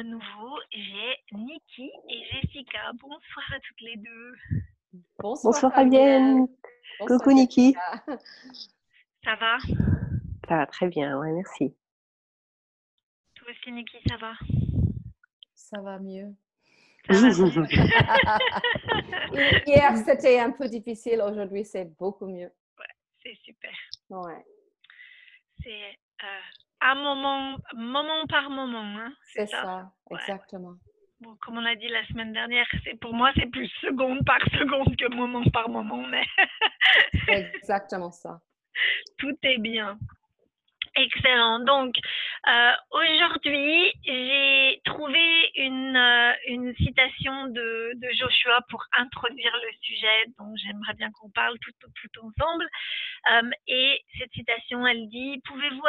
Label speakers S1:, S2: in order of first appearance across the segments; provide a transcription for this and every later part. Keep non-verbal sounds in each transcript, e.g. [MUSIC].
S1: À nouveau, j'ai Niki et Jessica. Bonsoir à toutes les deux.
S2: Bonsoir, Fabienne. Coucou Niki.
S1: Ça va?
S2: Ça va très bien, ouais, merci.
S1: Toi aussi Niki, ça va?
S3: Ça va mieux. [LAUGHS]
S1: Hier,
S3: c'était un peu difficile. Aujourd'hui, c'est beaucoup mieux.
S1: Ouais, c'est super.
S3: Ouais.
S1: C'est euh, un moment, moment par moment. Hein,
S3: c'est ça, exactement.
S1: Bon, comme on a dit la semaine dernière, c'est pour moi c'est plus seconde par [LAUGHS] seconde que moment par moment, mais
S3: exactement ça. [LAUGHS]
S1: Tout est bien. Excellent. Donc, euh, aujourd'hui, j'ai trouvé une, euh, citation de, Joshua pour introduire le sujet dont j'aimerais bien qu'on parle tout, ensemble. Euh, et cette citation, elle dit, pouvez-vous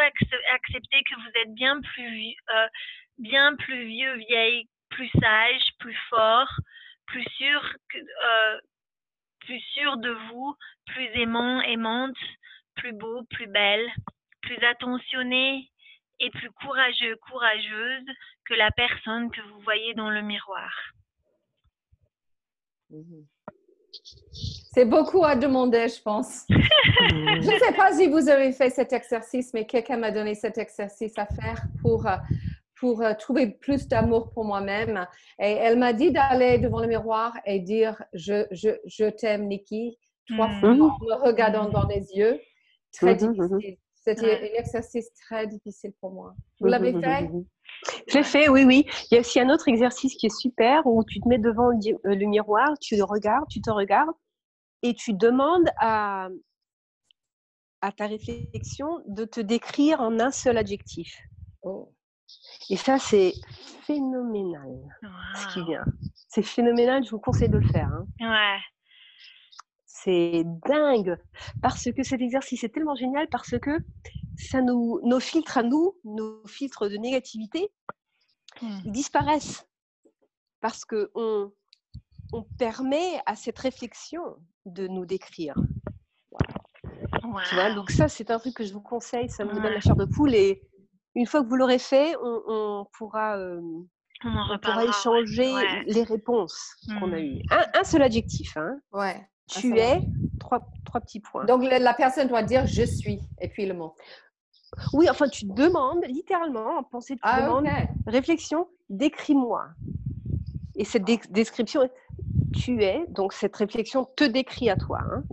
S1: accepter que vous êtes bien plus, bien plus vieux, vieille, plus sage, plus fort, plus sûr, plus sûr de vous, plus aimant, aimante, plus beau, plus belle, plus attentionné et plus courageux, courageuse que la personne que vous voyez dans le miroir.
S3: Mhm. C'est beaucoup à demander, je pense. [LAUGHS] je ne sais pas si vous avez fait cet exercice, mais quelqu'un m'a donné cet exercice à faire pour, pour euh, trouver plus d'amour pour moi-même. Et elle m'a dit d'aller devant le miroir et dire Je, je, je t'aime, Nikki, trois mhm. fois en me regardant dans les yeux. Très mhm, difficile. C'était un exercice très difficile pour moi. Vous mmh, l'avez mmh, fait?
S2: mmh, Je l'ai fait, oui, oui. Il y a aussi un autre exercice qui est super où tu te mets devant le euh, miroir, tu le regardes, tu te regardes et tu demandes à, à ta réflexion de te décrire en un seul adjectif. Oh. Et ça, c'est phénoménal, ce qui vient. C'est phénoménal, je vous conseille de le faire. Hein.
S1: Ouais
S2: c'est dingue parce que cet exercice est tellement génial parce que ça nous, nos filtres à nous, nos filtres de négativité, mmh. disparaissent parce que on, on permet à cette réflexion de nous décrire. Tu vois, donc ça, c'est un truc que je vous conseille, ça me donne la chair de poule et une fois que vous l'aurez fait, on, pourra, euh,
S1: on,
S2: pourra échanger les réponses qu'on a mmh. eues. Un, un, seul adjectif. Hein.
S3: Ouais.
S2: Ah, tu es, trois, trois petits points.
S3: Donc, la personne doit dire je suis, et puis le mot.
S2: Oui, enfin, tu demandes, littéralement, en pensée, tu ah, demandes, réflexion, décris-moi. Et cette description, tu es, donc cette réflexion te décrit à toi. Hein,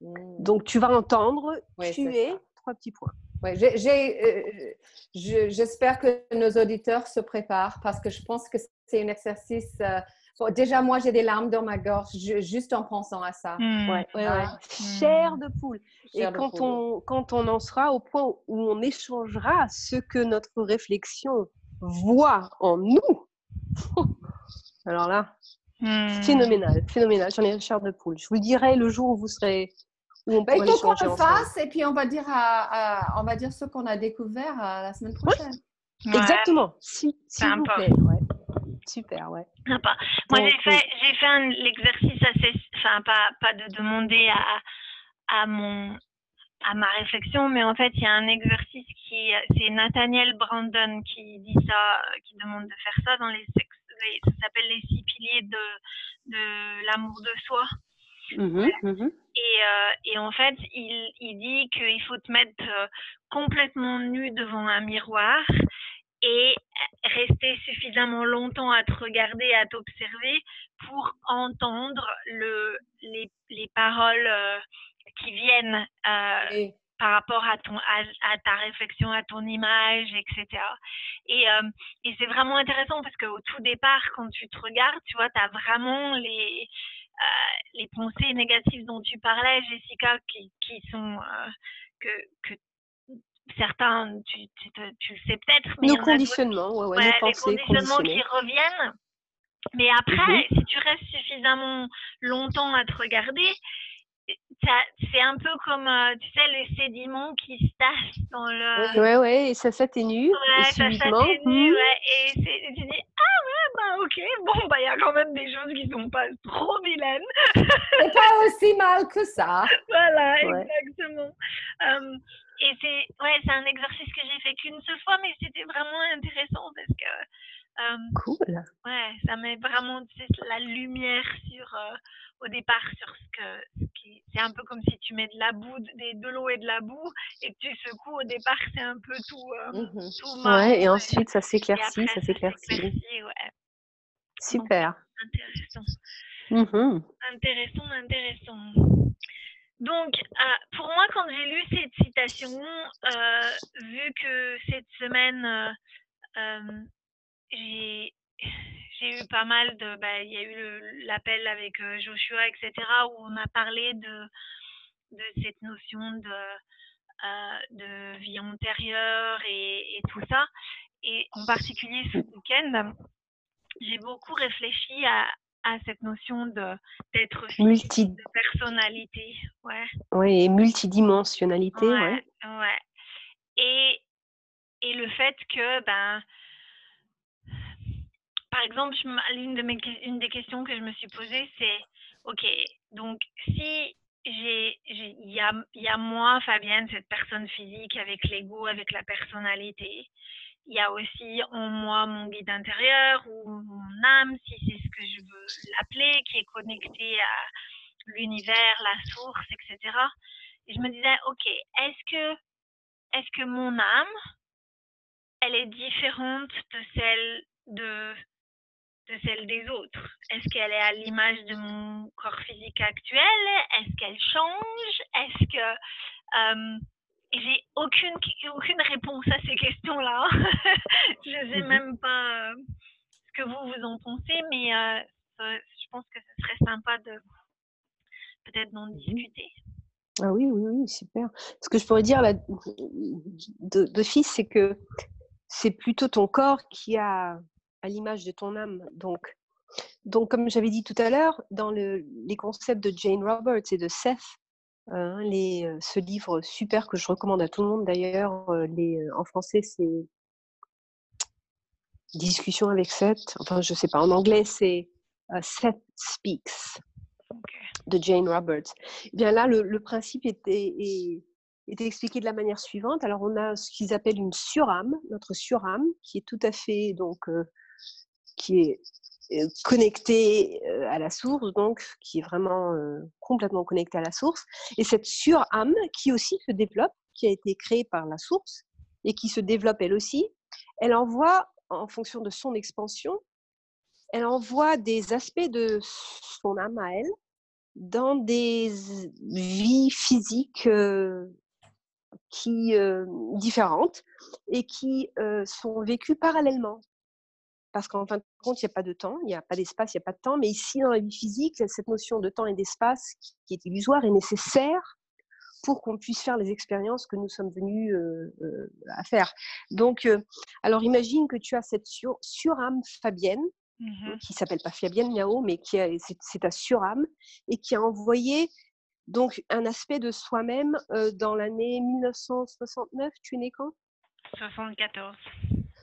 S2: hmm. donc, tu vas entendre, tu es, trois petits points.
S3: Ouais, euh, J'espère que nos auditeurs se préparent parce que je pense que c'est un exercice euh, déjà, moi, j'ai des larmes dans ma gorge juste en pensant à ça.
S2: Mmh. Ouais, ouais, ah. Chair de poule. Et quand, On, quand on en sera au point où on échangera ce que notre réflexion voit en nous, [LAUGHS] alors là, mmh. phénoménal, phénoménal. J'en ai chair de poule. Je vous le dirai le jour où vous serez.
S3: Où on bah, il faut qu'on le fasse et puis on va dire, à, on va dire ce qu'on a découvert euh, la semaine prochaine.
S2: Exactement, s'il si, vous plaît. Super, ouais.
S1: Sympa. Moi, j'ai fait, j'ai fait l'exercice assez, enfin, pas, pas de demander à, à mon, à ma réflexion, mais en fait, il y a un exercice qui, c'est Nathaniel Brandon qui dit ça, qui demande de faire ça dans les, ça s'appelle les six piliers de, de l'amour de soi.
S2: Mmh mmh
S1: et, euh, et, en fait, il, il dit qu'il faut te mettre euh, complètement nu devant un miroir et rester suffisamment longtemps à te regarder, à t'observer pour entendre le, les, les paroles euh, qui viennent euh, par rapport à, ton, à, ta réflexion, à ton image, etc. Et, euh, et c'est vraiment intéressant parce qu'au tout départ, quand tu te regardes, tu vois, tu as vraiment les, les pensées négatives dont tu parlais, Jessica, qui, qui sont que, que certains, tu, tu, tu, le sais peut-être,
S2: mais nos conditionnements, ouais, ouais, nos pensées,
S1: les conditionnements qui reviennent. Mais après, mmh si tu restes suffisamment longtemps à te regarder, c'est un peu comme, euh, tu sais, les sédiments qui se tassent dans le...
S2: Oui, ouais, ouais, et ça s'atténue
S1: ouais, ça s'atténue, mmh. ouais, et tu dis, ah ouais, bah ok, bon, bah il y a quand même des choses qui sont pas trop vilaines.
S3: c'est pas aussi mal que ça. [LAUGHS]
S1: Voilà, exactement. Et c'est ouais, un exercice que j'ai fait qu'une seule fois, mais c'était vraiment intéressant parce que...
S2: cool.
S1: Ouais, ça met vraiment la lumière sur au départ sur ce que qui c'est un peu comme si tu mets de la boue des, de l'eau et de la boue et que tu secoues au départ c'est un peu tout euh,
S2: mmh tout ouais et ensuite ça s'éclaircit ça s'éclaircit.
S1: ouais.
S2: super.
S1: intéressant.
S2: Mmh
S1: intéressant intéressant donc, euh, pour moi, quand j'ai lu cette citation, euh, vu que cette semaine, euh, j'ai eu pas mal de. Bah, il y a eu l'appel avec Joshua, etc., où on a parlé de, cette notion de, de vie antérieure et, et, tout ça. Et en particulier ce week-end, j'ai beaucoup réfléchi à, à cette notion de d'être
S2: multi
S1: de personnalité ouais
S2: oui et multidimensionnalité
S1: ouais, ouais. et et le fait que ben par exemple, l'une de mes, une des questions que je me suis posée, c'est, OK, donc si j'ai, il y a, y a moi, Fabienne, cette personne physique avec l'ego, avec la personnalité, il y a aussi en moi mon guide intérieur ou mon âme, si c'est ce que je veux l'appeler, qui est connecté à l'univers, la source, etc. Et je me disais, OK, est-ce que, est-ce que mon âme, elle est différente de celle de de celle des autres? Est-ce qu'elle est à l'image de mon corps physique actuel? Est-ce qu'elle change? Est-ce que euh, j'ai aucune aucune réponse à ces questions-là [LAUGHS] Je ne sais mmh même pas euh, ce que vous vous en pensez, mais euh, je pense que ce serait sympa de peut-être d'en mmh discuter.
S2: Ah oui, oui, oui, super. Ce que je pourrais dire là, de, de fils, c'est que c'est plutôt ton corps qui a à l'image de ton âme. Donc, donc comme j'avais dit tout à l'heure, dans le, les concepts de Jane Roberts et de Seth, hein, les, ce livre super que je recommande à tout le monde d'ailleurs, en français c'est Discussion avec Seth, enfin je sais pas, en anglais c'est Seth Speaks de Jane Roberts. Et eh bien là, le, principe était, était expliqué de la manière suivante. Alors on a ce qu'ils appellent une surâme, notre surâme, qui est tout à fait donc qui est connecté euh, à la source, donc qui est vraiment euh, complètement connecté à la source. Et cette sur-âme qui aussi se développe, qui a été créée par la source et qui se développe elle aussi, elle envoie, en fonction de son expansion, elle envoie des aspects de son âme à elle dans des vies physiques qui différentes et qui sont vécues parallèlement parce qu'en fin de compte, il n'y a pas de temps, il n'y a pas d'espace, il n'y a pas de temps. Mais ici, dans la vie physique, cette notion de temps et d'espace qui, est illusoire est nécessaire pour qu'on puisse faire les expériences que nous sommes venus à faire. Donc, alors imagine que tu as cette sur, surâme Fabienne, mmh qui s'appelle pas Fabienne Miao, mais qui c'est ta surâme, et qui a envoyé donc un aspect de soi-même dans l'année 1969. Tu es né quand?
S1: 74.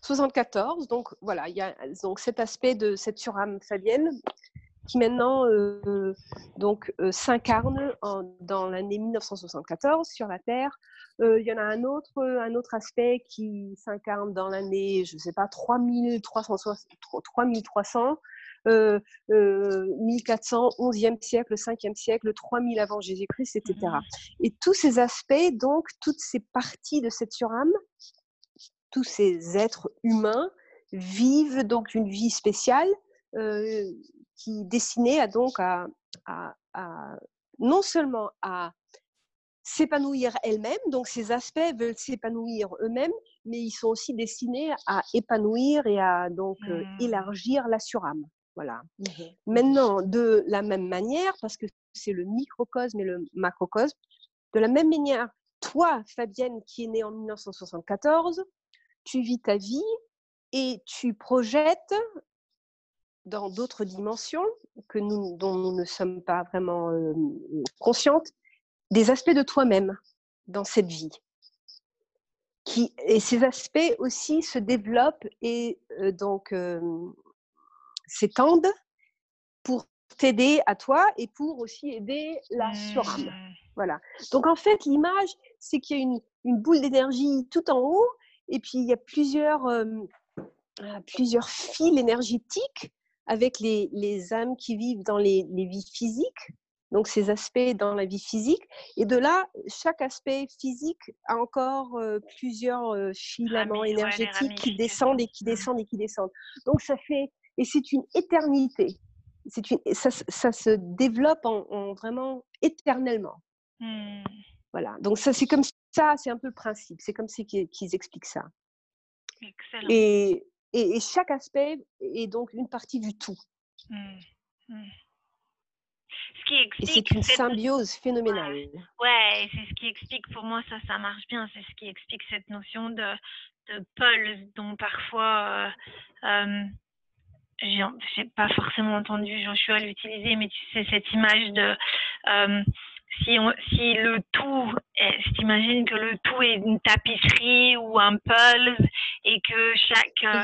S2: 74. Donc voilà, il y a donc cet aspect de cette surâme fabienne qui maintenant euh, donc euh, s'incarne dans l'année 1974 sur la Terre. Euh, il y en a un autre, un autre aspect qui s'incarne dans l'année, je ne sais pas, 3300, 3300 euh, 1400, 11e siècle, 5e siècle, 3000 avant Jésus-Christ, etc. Et tous ces aspects, donc toutes ces parties de cette surâme tous ces êtres humains vivent donc une vie spéciale euh, qui destinée à donc à, non seulement à s'épanouir elles-mêmes, donc ces aspects veulent s'épanouir eux-mêmes, mais ils sont aussi destinés à épanouir et à donc euh, mmh. élargir la surâme. Voilà. Mmh Maintenant, de la même manière, parce que c'est le microcosme et le macrocosme, de la même manière toi, Fabienne, qui est née en 1974, tu vis ta vie et tu projettes dans d'autres dimensions que nous, dont nous ne sommes pas vraiment euh, conscientes, des aspects de toi-même dans cette vie. Qui, et ces aspects aussi se développent et euh, donc euh, s'étendent pour t'aider à toi et pour aussi aider la surâme. Mmh. Voilà. Donc en fait, l'image, c'est qu'il y a une, une boule d'énergie tout en haut et puis il y a plusieurs, plusieurs fils énergétiques avec les, les, âmes qui vivent dans les, les, vies physiques, donc ces aspects dans la vie physique. Et de là, chaque aspect physique a encore plusieurs filaments énergétiques qui descendent et qui mmh. descendent et qui descendent. Donc ça fait, et c'est une éternité. C'est une, ça, ça, se développe en, vraiment éternellement. Mmh. Voilà. Donc ça, c'est comme ça, c'est un peu le principe. C'est comme ça qu'ils expliquent ça. Excellent. Et, et, chaque aspect est donc une partie du tout. Mmh, mmh. Ce qui explique, et c'est une symbiose phénoménale.
S1: Ouais, c'est ce qui explique, pour moi, ça, ça marche bien. C'est ce qui explique cette notion de, de pulse dont parfois, euh, euh, j'ai pas forcément entendu Joshua l'utiliser, mais tu sais, cette image de. Euh, si, on, si le tout, si t'imagines que le tout est une tapisserie ou un pulse et que chaque, euh,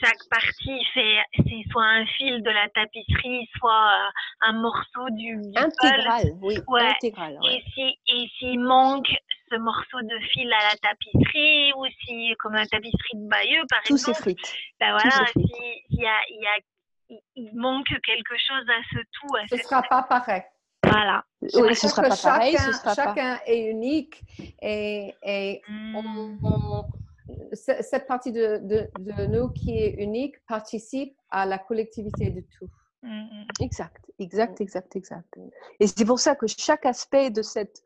S1: chaque partie fait, c'est soit un fil de la tapisserie, soit euh, un morceau du, du
S2: intégral, oui, intégral.
S1: Et si, et s'il manque ce morceau de fil à la tapisserie ou si, comme la tapisserie de Bayeux, par
S2: Tout
S1: exemple, ben voilà, s'il y a, y a, il manque quelque chose à ce tout.
S3: ce ne sera pas pareil.
S1: Voilà.
S3: Oui, ce sera pas chacun, pareil. chacun est unique et, et hmm. cette partie de, de, de, nous qui est unique participe à la collectivité de tout.
S2: Hmm. Exact, exact, exact, exact. Et c'est pour ça que chaque aspect de cette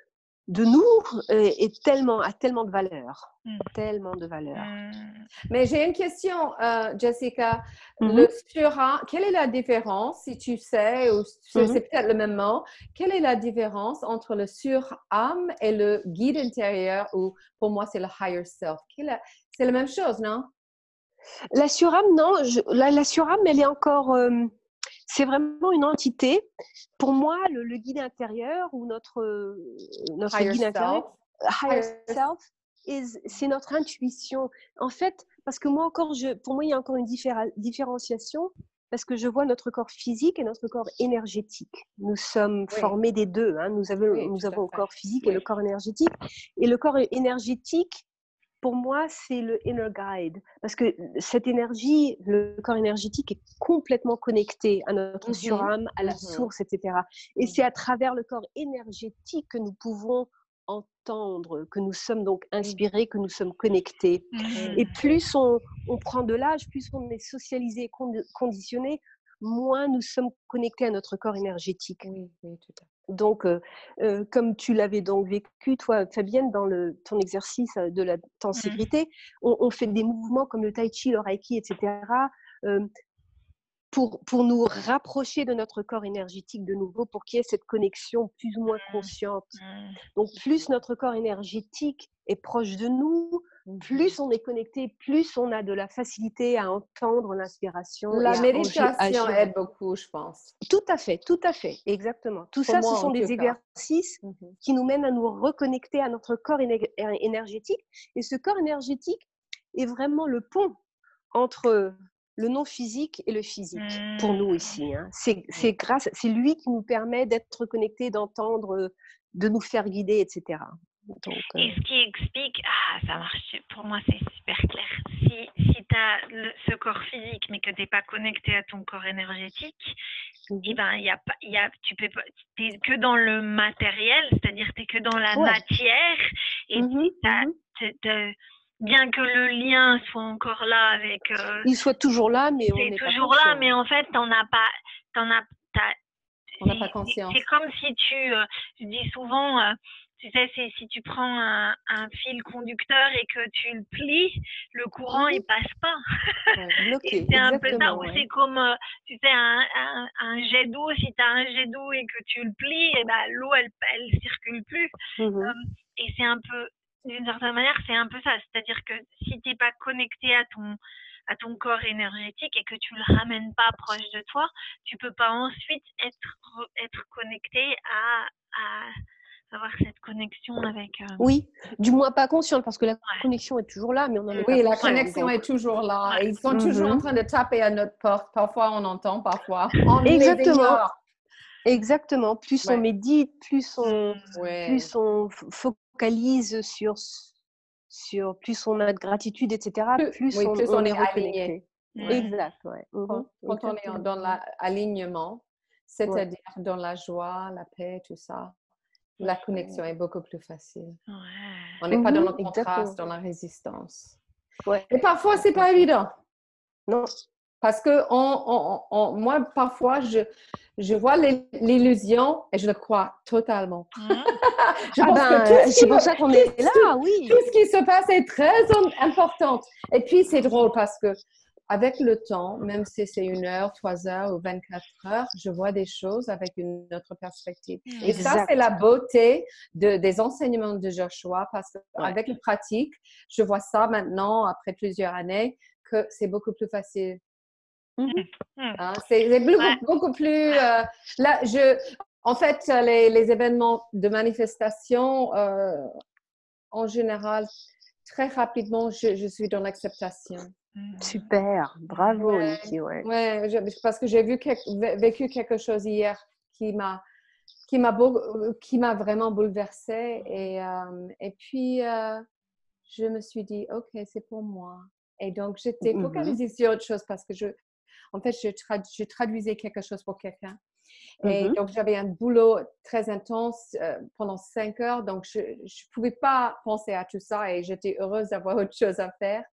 S2: de nous est, tellement, a tellement de valeur. Mmh. Tellement de valeur. Mmh.
S3: Mais j'ai une question, euh, Jessica. Mmh le quelle est la différence, si tu sais, ou c'est peut-être le même mot, quelle est la différence entre le surâme et le guide intérieur, ou pour moi, c'est le higher self? C'est la même chose, non?
S2: La surâme, non. la, la, surâme, elle est encore. Euh, c'est vraiment une entité. Pour moi, le, guide intérieur ou notre, euh, notre guide intérieur, higher self, c'est notre intuition. En fait, parce que moi encore, je, pour moi, il y a encore une différenciation parce que je vois notre corps physique et notre corps énergétique. Nous sommes formés des deux. Hein. Nous avons, nous avons le corps physique et le corps énergétique. Et le corps énergétique, pour moi, c'est le inner guide. Parce que cette énergie, le corps énergétique est complètement connecté à notre mmh surâme, à la mmh source, etc. Et mmh. c'est à travers le corps énergétique que nous pouvons entendre, que nous sommes donc inspirés, que nous sommes connectés. Et plus on, on prend de l'âge, plus on est socialisé et conditionné, moins nous sommes connectés à notre corps énergétique. Oui, oui, tout à fait. Donc, comme tu l'avais donc vécu, toi, Fabienne, dans le, ton exercice de la tenségrité, mmh. on, on, fait des mouvements comme le tai chi, le reiki, etc., pour, pour nous rapprocher de notre corps énergétique de nouveau, pour qu'il y ait cette connexion plus ou moins mmh. consciente. Mmh. Donc, plus notre corps énergétique est proche de nous, plus on est connecté, plus on a de la facilité à entendre l'inspiration.
S3: La méditation aide beaucoup, je pense.
S2: Tout à fait, tout à fait, exactement. Tout ça, ce sont des exercices mmh qui nous mènent à nous reconnecter à notre corps énergétique. Et ce corps énergétique est vraiment le pont entre le non physique et le physique pour nous mmh. ici. Hein. C'est grâce, c'est lui qui nous permet d'être connectés, d'entendre, de nous faire guider, etc.
S1: Et ce qui explique, ah, ça marche, pour moi c'est super clair. Si, si tu as ce corps physique mais que tu n'es pas connecté à ton corps énergétique, mmh eh ben, y a, y a, tu peux es que dans le matériel, c'est-à-dire tu es que dans la matière et mmh mmh bien que le lien soit encore là avec.
S2: Euh, Il soit toujours là, mais on est
S1: toujours là, mais en fait, t'en as pas, t'en as,
S3: on n'a pas conscience.
S1: C'est comme si tu, euh, je dis souvent, euh, tu sais, c'est si tu prends un, un, fil conducteur et que tu le plies, le courant, il passe pas. [LAUGHS] c'est un peu ça. Ou c'est comme, euh, tu sais, un, un, un jet d'eau. Si tu as un jet d'eau et que tu le plies, et eh ben, l'eau, elle, elle circule plus. Mmh euh, et c'est un peu, d'une certaine manière, c'est un peu ça. C'est-à-dire que si tu n'es pas connecté à ton, à ton corps énergétique et que tu le ramènes pas proche de toi, tu peux pas ensuite être, être connecté à, à avoir cette connexion avec. Euh,
S2: oui, du moins pas consciente parce que la connexion est toujours là, mais on en
S3: Oui, la connexion est toujours là. Ils sont toujours en mhm. train de taper à notre porte. Parfois, on entend, parfois. [LAUGHS] On
S2: Exactement. Exactement. Plus on médite, plus on, plus on focalise sur, sur, plus on a de gratitude, etc. Plus, on,
S3: plus on, est aligné.
S2: Exact. Ouais.
S3: Quand, mhm. on est dans l'alignement, c'est-à-dire dans la joie, la paix, tout ça, la connexion est beaucoup plus facile. On n'est pas dans le mhm, contraste, dans la résistance. Et parfois, c'est pas évident.
S2: Non.
S3: Parce que on, on, moi, parfois, je, je vois l'illusion et je le crois totalement.
S2: Mhm. [LAUGHS] ah ben, c'est pour ça qu'on est là, oui.
S3: Tout ce qui se passe est très important. Et puis, c'est drôle parce que avec le temps, même si c'est une heure, trois heures ou 24 heures, je vois des choses avec une autre perspective. Et ça, c'est la beauté de, des enseignements de Joshua parce qu'avec la pratique, je vois ça maintenant, après plusieurs années, que c'est beaucoup plus facile. Mm-hmm. Hein, c'est beaucoup, plus... Euh, là, je, en fait, les, les événements de manifestation, euh, en général, très rapidement, je, je suis dans l'acceptation.
S2: Super, bravo ouais,
S3: Ouais, parce que j'ai vu vécu quelque chose hier qui m'a qui m'a qui m'a vraiment bouleversée et euh, et puis euh, je me suis dit ok c'est pour moi. Et donc j'étais mmh focalisée sur autre chose parce que je en fait je, je traduisais quelque chose pour quelqu'un. Et mmh donc j'avais un boulot très intense euh, pendant cinq heures. Donc je ne pouvais pas penser à tout ça et j'étais heureuse d'avoir autre chose à faire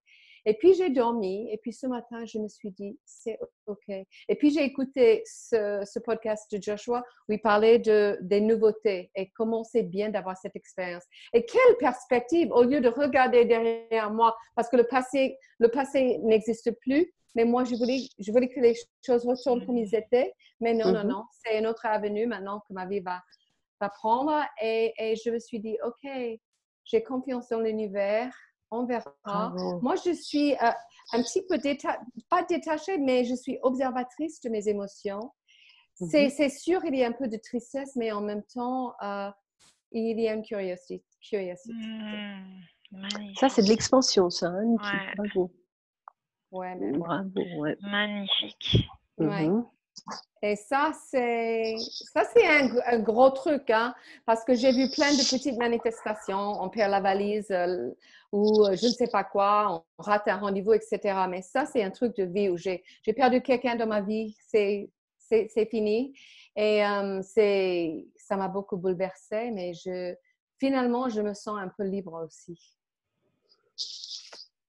S3: et puis j'ai dormi, et puis ce matin, je me suis dit, c'est OK. Et puis j'ai écouté ce, podcast de Joshua où il parlait de, des nouveautés et comment c'est bien d'avoir cette expérience. Et quelle perspective, au lieu de regarder derrière moi, parce que le passé, le passé n'existe plus, mais moi, je voulais, je voulais que les choses retournent comme ils étaient. Mais non, non, mm-hmm. non, c'est une autre avenue maintenant que ma vie va, va prendre. Et, et je me suis dit, OK, j'ai confiance dans l'univers on verra. Moi, je suis euh, un petit peu, pas détachée, mais je suis observatrice de mes émotions. Mhm. C'est sûr, il y a un peu de tristesse, mais en même temps, euh, il y a une curiosité. Hmm,
S2: ça, c'est de l'expansion, ça. Hein,
S1: Bravo.
S3: Ouais,
S2: Bravo,
S1: Magnifique.
S2: Mhm.
S3: Et ça, c'est ça c'est un, gros truc, hein, parce que j'ai vu plein de petites manifestations. On perd la valise euh, ou euh, je ne sais pas quoi, on rate un rendez-vous, etc. Mais ça, c'est un truc de vie où j'ai perdu quelqu'un dans ma vie, c'est fini. Et euh, c'est ça m'a beaucoup bouleversée, mais je, finalement, je me sens un peu libre aussi.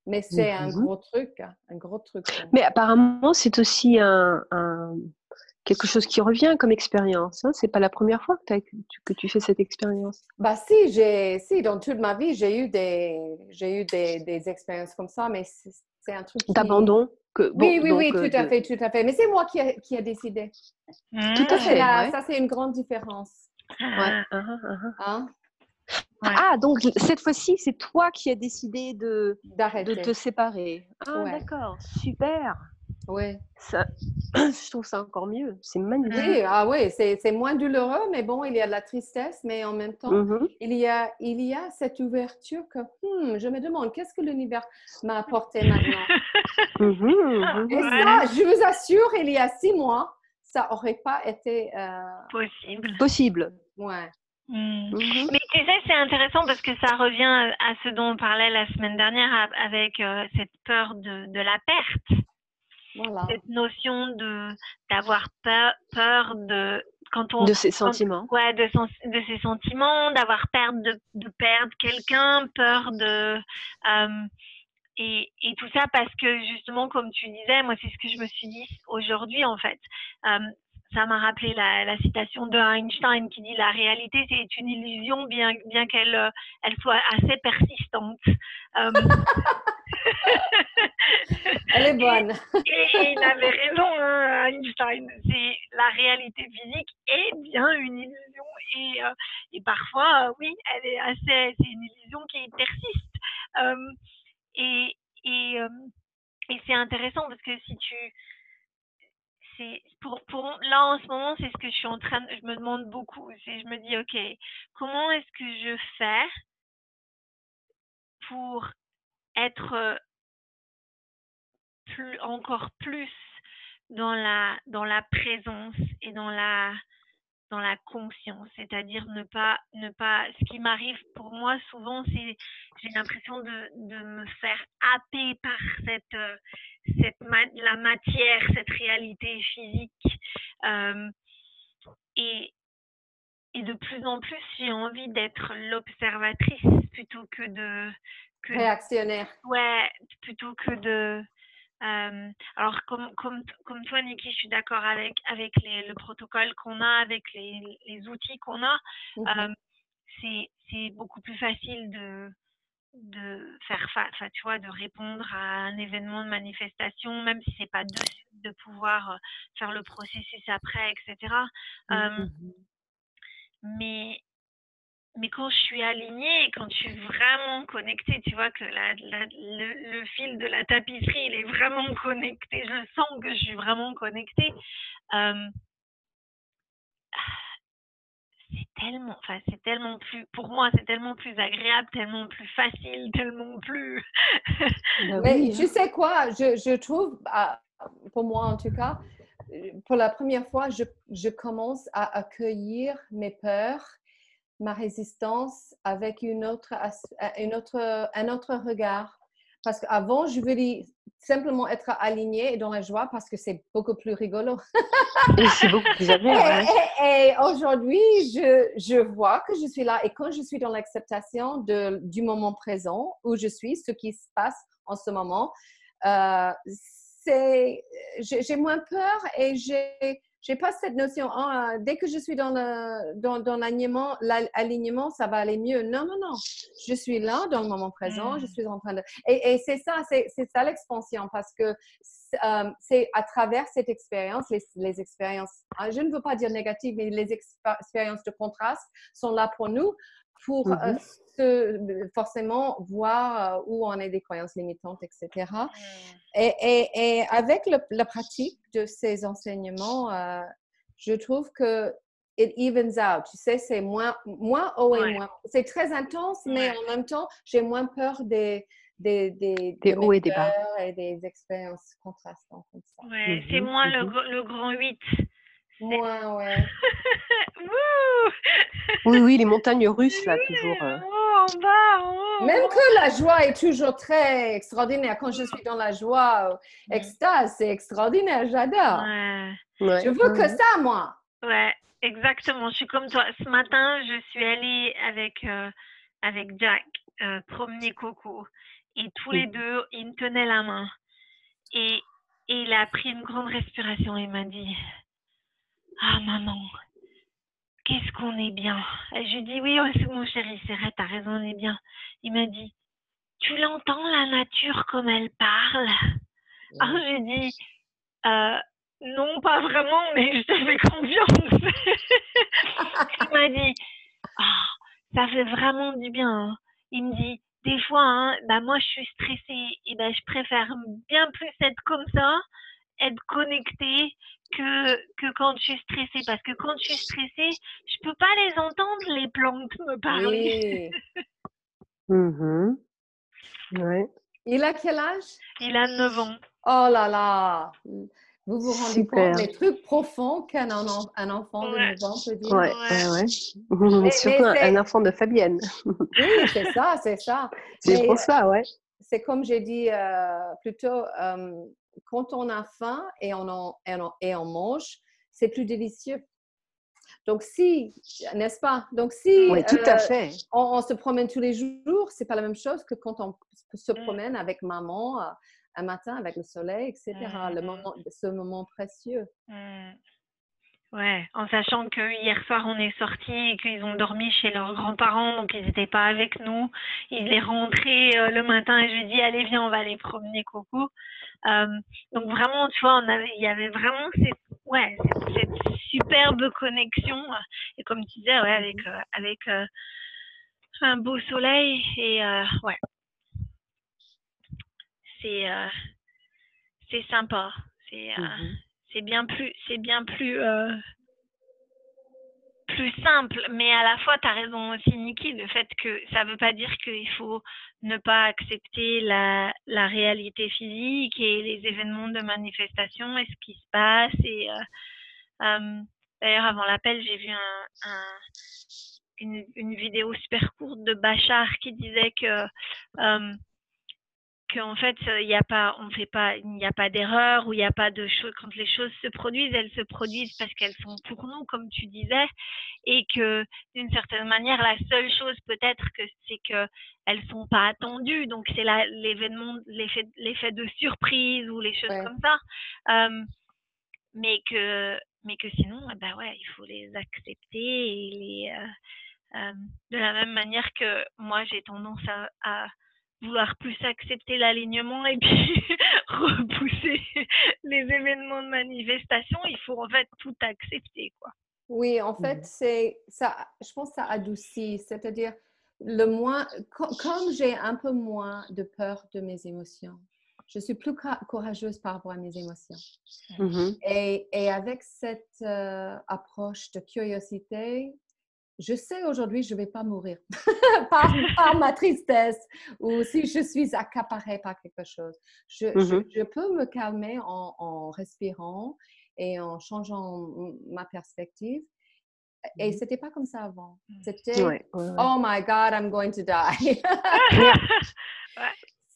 S3: Mais c'est un gros truc, hein, un gros truc.
S2: Mais apparemment, c'est aussi un, quelque chose qui revient comme expérience. Hein. C'est pas la première fois que, que, tu fais cette expérience.
S3: Bah si, j'ai, si, dans toute ma vie, j'ai eu des, j'ai eu des, des, expériences comme ça, mais c'est un truc.
S2: D'abandon.
S3: Que, oui, oui, oui, euh, tout à fait, tout à fait. Mais c'est moi qui a, qui a décidé.
S2: Tout à fait.
S3: Ça, c'est une grande différence.
S2: Ouais. Ah, ah, ah, hein? Ah, donc cette fois-ci, c'est toi qui as décidé de, de te séparer. Ah, d'accord, super.
S3: Oui.
S2: Ça, [CLEARS THROAT] je trouve ça encore mieux. C'est magnifique.
S3: Oui, ah oui, c'est moins douloureux, mais bon, il y a de la tristesse, mais en même temps, mm-hmm. il, y a, il y a cette ouverture que hmm, je me demande qu'est-ce que l'univers m'a apporté maintenant? [LAUGHS] Mm-hmm, mm-hmm. Et ça, je vous assure, il y a six mois, ça n'aurait pas été euh,
S1: possible.
S2: Possible.
S3: Ouais.
S1: Mm. Mais tu sais, c'est intéressant parce que ça revient à ce dont on parlait la semaine dernière avec euh, cette peur de, de la perte.
S3: Voilà.
S1: Cette notion de d'avoir peur, peur de quand on
S2: de ses sentiments.
S1: ouais, de, de ses sentiments, d'avoir peur de, de perdre quelqu'un, peur de euh, et, et, tout ça parce que justement, comme tu disais, moi c'est ce que je me suis dit aujourd'hui en fait. Euh, ça m'a rappelé la, citation de Einstein qui dit la réalité c'est une illusion bien, bien qu'elle euh, elle soit assez persistante. Euh, [LAUGHS]
S3: elle est bonne. [LAUGHS]
S1: et, il avait raison, hein, Einstein. C'est la réalité physique est bien une illusion et, euh, et parfois, oui, elle est assez, c'est une illusion qui persiste. et et, et c'est intéressant parce que si tu là en ce moment c'est ce que je suis en train de, je me demande beaucoup je me dis ok comment est-ce que je fais pour être plus encore plus dans la dans la présence et dans la dans la conscience, c'est-à-dire ne pas, ne pas. Ce qui m'arrive pour moi souvent, c'est j'ai l'impression de, de, me faire happer par cette, euh, cette la matière, cette réalité physique, euh, et et de plus en plus, j'ai envie d'être l'observatrice plutôt que de
S3: que, réactionnaire.
S1: Ouais, plutôt que de alors, comme, comme, comme toi, Niki, je suis d'accord avec, avec le protocole qu'on a, avec les, les outils qu'on a. Mmh c'est beaucoup plus facile de, de faire face, tu vois, de répondre à un événement de manifestation, même si c'est pas de, de pouvoir faire le processus après, etc. Mmh mais mais quand je suis alignée, quand je suis vraiment connectée, tu vois que la, le, fil de la tapisserie, il est vraiment connecté. Je sens que je suis vraiment connectée. C'est tellement, enfin, c'est tellement plus, pour moi, c'est tellement plus agréable, tellement plus facile, [LAUGHS] tellement plus.
S3: Bah Mais je hein. sais quoi, je, je trouve, bah, pour moi en tout cas, pour la première fois, je, je commence à accueillir mes peurs ma résistance avec une autre, une autre, un autre regard. Parce qu'avant, je voulais simplement être alignée et dans la joie parce que c'est beaucoup plus rigolo.
S2: c'est beaucoup plus [LAUGHS] agréable.
S3: Et, aujourd'hui, je, je, vois que je suis là et quand je suis dans l'acceptation du moment présent où je suis, ce qui se passe en ce moment, euh, j'ai moins peur et j'ai j'ai pas cette notion, ah, dès que je suis dans l'alignement, dans, l'alignement, ça va aller mieux. Non, non, non. Je suis là dans le moment présent, je mmh. suis en train de. Et, c'est ça, c'est ça l'expansion parce que euh, c'est à travers cette expérience, les, expériences, ah, je ne veux pas dire négatives, mais les expériences de contraste sont là pour nous pour euh, mmh forcément voir euh, où on est des croyances limitantes, etc. Mmh. Et, et, avec la pratique de ces enseignements, euh, je trouve que it evens out. Tu sais, c'est moins, moins haut et moins. C'est très intense, mais en même temps, j'ai moins peur des des, des,
S2: des hauts et des bas.
S3: Et des expériences contrastantes comme ça.
S1: Ouais, c'est moins le, le, grand 8.
S3: Moins, ouais. [LAUGHS]
S2: oui, oui, les montagnes russes, là, toujours. Euh.
S3: Même que la joie est toujours très extraordinaire. Quand je suis dans la joie, euh, extase, c'est extraordinaire, j'adore. Je veux que ça, moi.
S1: Ouais, exactement. Je suis comme toi. Ce matin, je suis allée avec, euh, avec Jack euh, promener Coco. Et tous les deux, ils me tenaient la main. Et, et il a pris une grande respiration et m'a dit Ah, maman, qu'est-ce qu'on est bien? Et je lui dis, oui, oh, mon chéri, c'est vrai, t'as raison, on est bien. Il m'a dit, tu l'entends la nature comme elle parle? Alors j'ai dit, euh, non, pas vraiment, mais je te fais confiance. [LAUGHS] Il m'a dit, ah, ça fait vraiment du bien. Hein. Il me dit, des fois, hein, bah, moi je suis stressée et ben je préfère bien plus être comme ça être connectée que, que quand je suis stressée. Parce que quand je suis stressée, je peux pas les entendre, les plantes me parler. [LAUGHS]
S2: Mmh ouais.
S3: Il a quel âge?
S1: Il a 9 ans.
S3: Oh là là Vous vous rendez compte des trucs profonds qu'un un enfant de 9 ans peut dire
S2: Ouais, ouais. ouais. [LAUGHS] surtout un enfant de Fabienne.
S3: oui, c'est ça, c'est ça. [LAUGHS]
S2: C'est pour ça, ouais.
S3: C'est comme j'ai dit euh, plutôt, euh, quand on a faim et on, en, et on, mange, c'est plus délicieux. Donc, si, n'est-ce pas? Donc, si
S2: oui, tout à euh, fait.
S3: On, se promène tous les jours, c'est pas la même chose que quand on se mm. promène avec maman euh, un matin avec le soleil, etc. Le mm, mm. moment, ce moment précieux.
S1: Ouais, en sachant que hier soir on est sortis et qu'ils ont dormi chez leurs grands-parents, donc ils n'étaient pas avec nous. Il est rentré euh, le matin et je lui ai dit allez viens on va aller promener Coco. Euh, donc vraiment tu vois on avait, il y avait vraiment cette, ouais, cette, superbe connexion. Et comme tu disais ouais avec euh, avec un beau soleil et ouais. C'est c'est sympa. C'est mmh c'est bien plus, c'est bien plus, euh, plus simple. Mais à la fois, tu as raison aussi, Niki, le fait que ça veut pas dire qu'il faut ne pas accepter la, la, réalité physique et les événements de manifestation et ce qui se passe. Et euh, euh, d'ailleurs, avant l'appel, j'ai vu un, une, vidéo super courte de Bachar qui disait que qu'en fait il n'y a pas on fait pas il n'y a pas d'erreur ou il n'y a pas de choses quand les choses se produisent elles se produisent parce qu'elles sont pour nous comme tu disais et que d'une certaine manière la seule chose peut-être que c'est que elles sont pas attendues. Donc c'est l'événement l'effet l'effet de surprise ou les choses comme ça. Mais que mais que sinon bah ouais il faut les accepter et les euh, de la même manière que moi j'ai tendance à vouloir plus accepter l'alignement et puis [LAUGHS] repousser les événements de manifestation, il faut en fait tout accepter, quoi.
S3: Oui, en fait, mmh. c'est ça. Je pense que ça adoucit, c'est-à-dire le moins, comme j'ai un peu moins de peur de mes émotions, je suis plus courageuse par rapport à mes émotions. Mmh et, et, avec cette euh, approche de curiosité, je sais aujourd'hui, je ne vais pas mourir [LAUGHS] par, ma tristesse ou si je suis accaparée par quelque chose. Je, mmh peux me calmer en, respirant et en changeant ma perspective. Et ce mmh n'était pas comme ça avant. Mmh. C'était Oh my God, I'm going to die. [LAUGHS]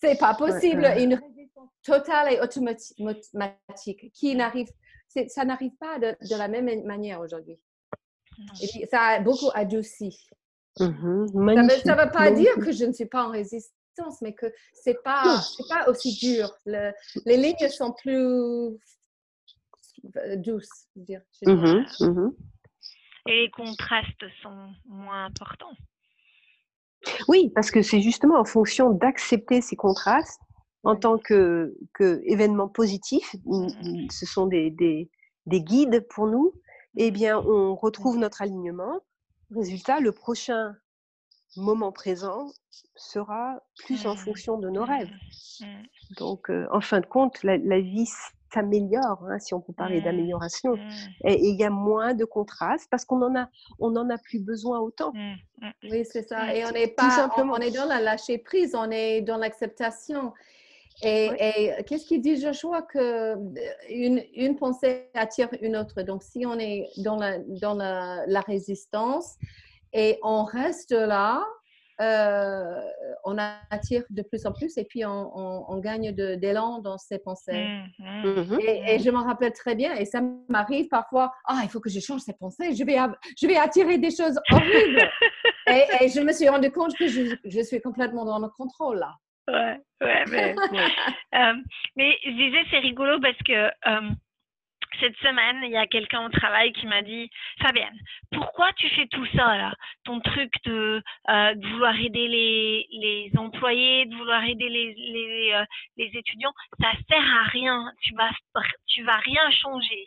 S3: C'est pas possible. Une résistance totale et automatique qui n'arrive, ça n'arrive pas de la même manière aujourd'hui. Et ça a beaucoup adouci. Mmh ça ne veut pas dire que je ne suis pas en résistance, mais que ce n'est pas, pas aussi dur. les lignes sont plus douces. Dire,
S1: mmh mmh Et les contrastes sont moins importants.
S2: Oui, parce que c'est justement en fonction d'accepter ces contrastes en tant que, que événement positif. Ce sont des, des, des guides pour nous eh bien, on retrouve notre alignement. Résultat, le prochain moment présent sera plus en mmh. fonction de nos rêves. Mmh. Donc, en fin de compte, la, vie s'améliore, hein, si on peut parler mmh. d'amélioration. Et il y a moins de contraste parce qu'on en a, on en a plus besoin autant.
S3: Oui, c'est ça. Et on n'est pas, on, est dans la lâcher prise, on est dans l'acceptation. Et, qu'est-ce qu'il dit Joshua Que euh, une, une, pensée attire une autre? Donc, si on est dans la, dans la, la résistance et on reste là, euh, on attire de plus en plus et puis on, on, gagne d'élan dans ses pensées. Mmh, mmh. Mmh et, je m'en rappelle très bien et ça m'arrive parfois, ah, il faut que je change ses pensées, je vais, je vais attirer des choses horribles. [LAUGHS] et, et, je me suis rendu compte que je, je suis complètement dans le contrôle là.
S1: Ouais, ouais, mais, [LAUGHS] euh, mais je disais, c'est rigolo parce que euh, cette semaine, il y a quelqu'un au travail qui m'a dit Fabienne, pourquoi tu fais tout ça là? Ton truc de, euh, de vouloir aider les, les, employés, de vouloir aider les, les, les, étudiants, ça sert à rien. Tu vas, tu vas rien changer.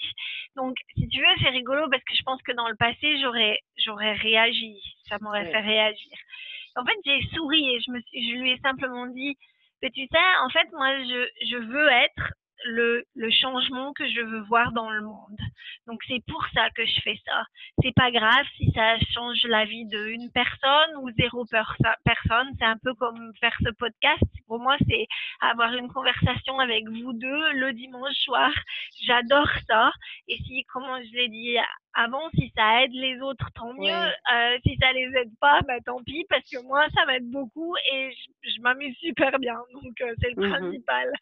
S1: Donc, si tu veux, c'est rigolo parce que je pense que dans le passé, j'aurais, j'aurais réagi. Ça m'aurait fait réagir. En fait, j'ai souri et je, me je lui ai simplement dit, tu sais, en fait, moi, je, je veux être le, le, changement que je veux voir dans le monde. Donc c'est pour ça que je fais ça. C'est pas grave si ça change la vie d'une personne ou zéro personne. C'est un peu comme faire ce podcast. Pour moi, c'est avoir une conversation avec vous deux le dimanche soir. J'adore ça. Et si, comment je l'ai dit avant, si ça aide les autres, tant mieux. Euh, si ça les aide pas, bah tant pis, parce que moi, ça m'aide beaucoup et je, m'amuse super bien. Donc, euh, c'est le mmh principal.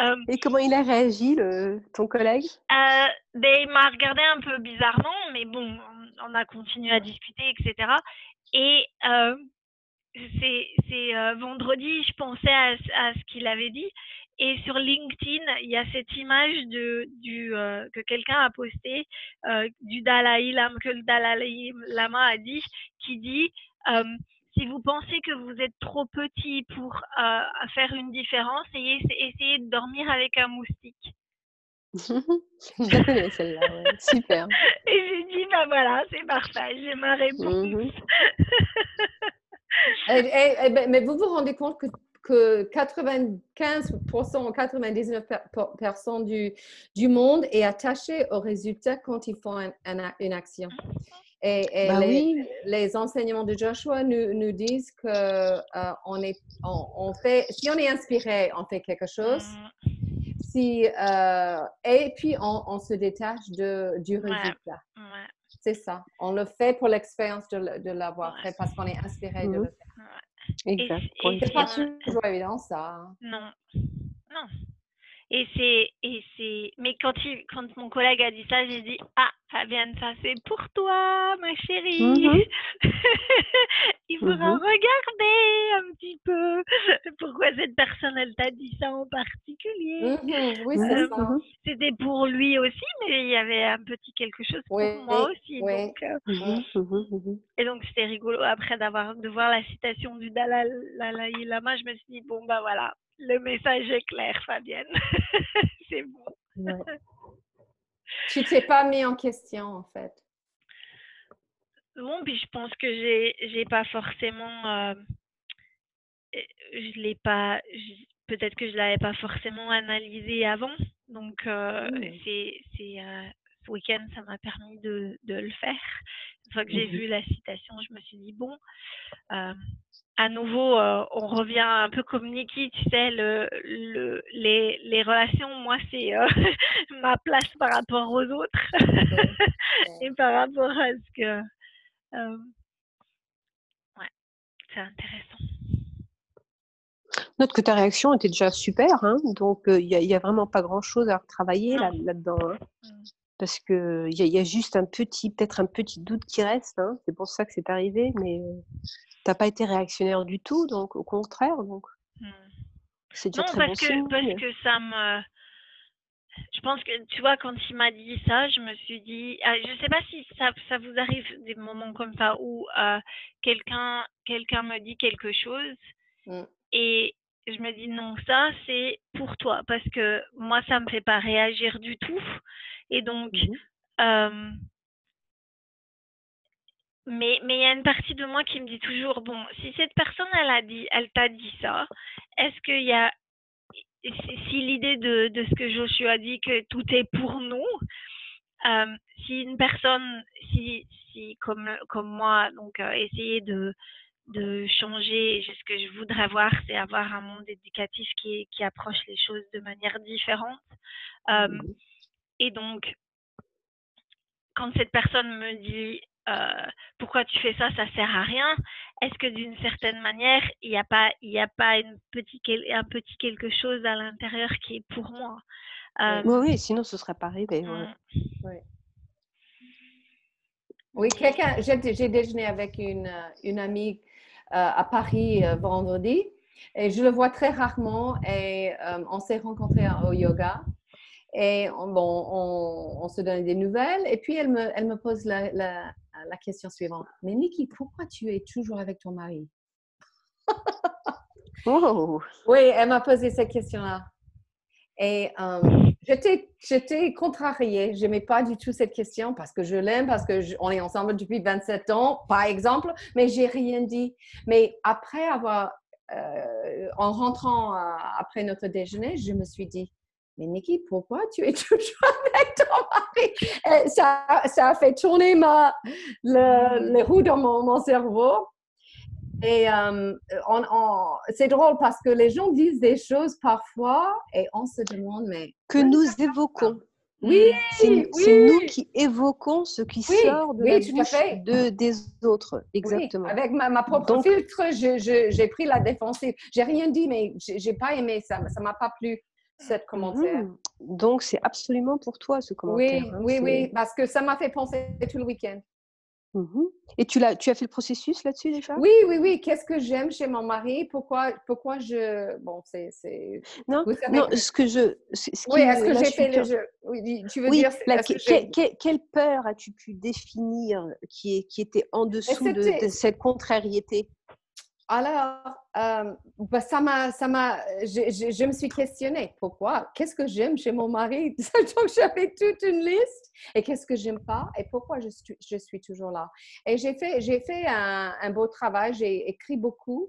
S2: Euh, et comment il a réagi, le, ton collègue?
S1: Ben, Il m'a regardé un peu bizarrement, mais bon, on a continué à discuter, etc. Et c'est euh, vendredi, je pensais à, à ce qu'il avait dit. Et sur LinkedIn, il y a cette image de, du, euh, que quelqu'un a posté euh, du Dalai Lama, que le Dalai Lama a dit, qui dit si vous pensez que vous êtes trop petit pour faire une différence, essayez, essayez de dormir avec un moustique. [LAUGHS]
S2: je connais celle-là, ouais. super. [LAUGHS]
S1: Et j'ai dit, ben voilà, c'est parfait, j'ai ma réponse.
S3: Et- [LAUGHS] et- [LAUGHS] et ben, mais vous vous rendez compte que, que 95% ou 99% du, du monde est attaché au résultat quand ils font un- un- une action. Et, et
S2: Bah
S3: les,
S2: oui.
S3: les enseignements de Joshua nous, nous disent que euh, on est, on, on fait, si on est inspiré, on fait quelque chose. Si, euh, et puis on, on se détache de, du
S1: Ouais.
S3: résultat.
S1: ouais,
S3: C'est ça. On le fait pour l'expérience de, l'avoir
S1: Ouais.
S3: fait parce qu'on est inspiré de
S2: Mhm.
S3: le faire.
S1: ouais.
S2: Exact.
S3: C'est pas toujours évident, ça.
S1: Non, non. Et c'est, et c'est, mais quand il, quand mon collègue a dit ça, j'ai dit, ah, Fabienne, ça c'est pour toi, ma chérie.
S2: Mhm. [LAUGHS]
S1: il faudra
S2: Mhm.
S1: regarder un petit peu pourquoi cette personne, elle t'a dit ça en particulier?
S3: Mhm, Oui, ça.
S2: mhm.
S1: C'était pour lui aussi, mais il y avait un petit quelque chose pour
S3: Oui,
S1: moi aussi.
S3: oui.
S1: Donc, euh, et donc c'était rigolo après d'avoir de voir la citation du Dalai Lama, je me suis dit bon bah voilà, le message est clair, Fabienne. [LAUGHS] c'est bon.
S2: Ouais. [LAUGHS]
S3: Tu t'es pas mis en question, en fait?
S1: Bon, puis je pense que j'ai j'ai pas forcément euh, euh, je l'ai pas peut-être que je l'avais pas forcément analysé avant. Donc euh,
S3: Mm.
S1: c'est euh, ce week-end ça m'a permis de, de le faire. Une fois que j'ai
S2: Mhm.
S1: vu la citation, je me suis dit bon euh, à nouveau on revient un peu comme Nikki, tu sais le, le les, les relations moi c'est [LAUGHS] ma place par rapport aux autres [LAUGHS] et par rapport à ce que ouais, c'est intéressant.
S2: Note que ta réaction était déjà super, hein, donc il n'y a, y a vraiment pas grand-chose à retravailler là, là-dedans. hein.
S1: Mm.
S2: parce que il y, a- y a juste un petit, peut-être un petit doute qui reste. hein, c'est pour ça que c'est arrivé, mais tu n'as pas été réactionnaire du tout, donc au contraire, donc
S1: Mm.
S2: c'est déjà
S1: Non,
S2: très bon
S1: parce que,
S2: signe.
S1: parce que ça me. Je pense que, tu vois, quand il m'a dit ça, je me suis dit. ah, je sais pas si ça, ça vous arrive des moments comme ça où euh, quelqu'un quelqu'un me dit quelque chose
S3: Mm.
S1: Et je me dis non, ça c'est pour toi parce que moi ça me fait pas réagir du tout. Et donc. Euh, mais mais il y a une partie de moi qui me dit toujours bon si cette personne elle a dit elle t'a dit ça est-ce qu'il y a si l'idée de, de ce que Joshua dit que tout est pour nous euh, si une personne si si comme comme moi donc euh, essayer de de changer ce que je voudrais voir c'est avoir un monde éducatif qui qui approche les choses de manière différente Euh,
S2: Mhm.
S1: et donc quand cette personne me dit euh, pourquoi tu fais ça, ça sert à rien, est-ce que d'une certaine manière, il n'y a pas, il y a pas une petit, quel- un petit quelque chose à l'intérieur qui est pour moi? Euh,
S2: Oui, oui, sinon ce serait pas arrivé. ouais.
S1: mm,
S3: Oui, quelqu'un, j'ai déjeuné avec une, une amie à Paris euh, vendredi et je le vois très rarement et euh, on s'est rencontrés au yoga et on, bon, on, on se donne des nouvelles et puis elle me, elle me pose la, la, la question suivante. Mais Niki, pourquoi tu es toujours avec ton mari?
S2: Oh,
S3: Oui, elle m'a posé cette question-là. Et euh, j'étais, contrariée. Je n'aimais pas du tout cette question parce que je l'aime, parce qu'on est ensemble depuis 27 ans, par exemple, mais j'ai rien dit. Mais après avoir, euh, en rentrant euh, après notre déjeuner, je me suis dit, mais Nikki, pourquoi tu es [LAUGHS] toujours avec ton mari? Ça, ça a fait tourner ma, le, les roues dans mon cerveau. Et euh, on- on- c'est drôle parce que les gens disent des choses parfois et on se demande, mais
S2: que nous évoquons.
S3: oui,
S2: C'est
S3: oui,
S2: c'est nous qui évoquons ce qui
S3: Oui,
S2: sort de
S3: oui,
S2: la bouche de, des autres.
S3: oui,
S2: Exactement.
S3: avec ma, ma propre
S2: Donc-
S3: filtre, je- je- j'ai pris la défensive. J'ai rien dit, mais j'ai j'ai pas aimé ça. Ça m'a pas plu, cette commentaire.
S2: Mhm. Donc c'est absolument pour toi ce commentaire.
S3: Oui,
S2: hein,
S3: oui,
S2: c'est-
S3: oui, parce que ça m'a fait penser tout le week-end.
S2: Mmh Et tu, l'as, tu as fait le processus là-dessus déjà?
S3: Oui, oui, oui. Qu'est-ce que j'aime chez mon mari? Pourquoi, pourquoi je. Bon, c'est.
S2: Non, non ce que je. Ce
S3: oui, est-ce que j'ai fait le jeu? Oui, tu veux dire.
S2: La, quelle peur as-tu pu définir qui, est, qui était en dessous de, de, cette contrariété?
S3: Alors, euh, bah, ça m'a, ça m'a, je, je, me suis questionnée. Pourquoi? Qu'est-ce que j'aime chez mon mari? [LAUGHS] Donc, j'avais toute une liste. Et qu'est-ce que j'aime pas? Et pourquoi je suis, je suis toujours là? Et j'ai fait, j'ai fait un, un, beau travail. J'ai écrit beaucoup.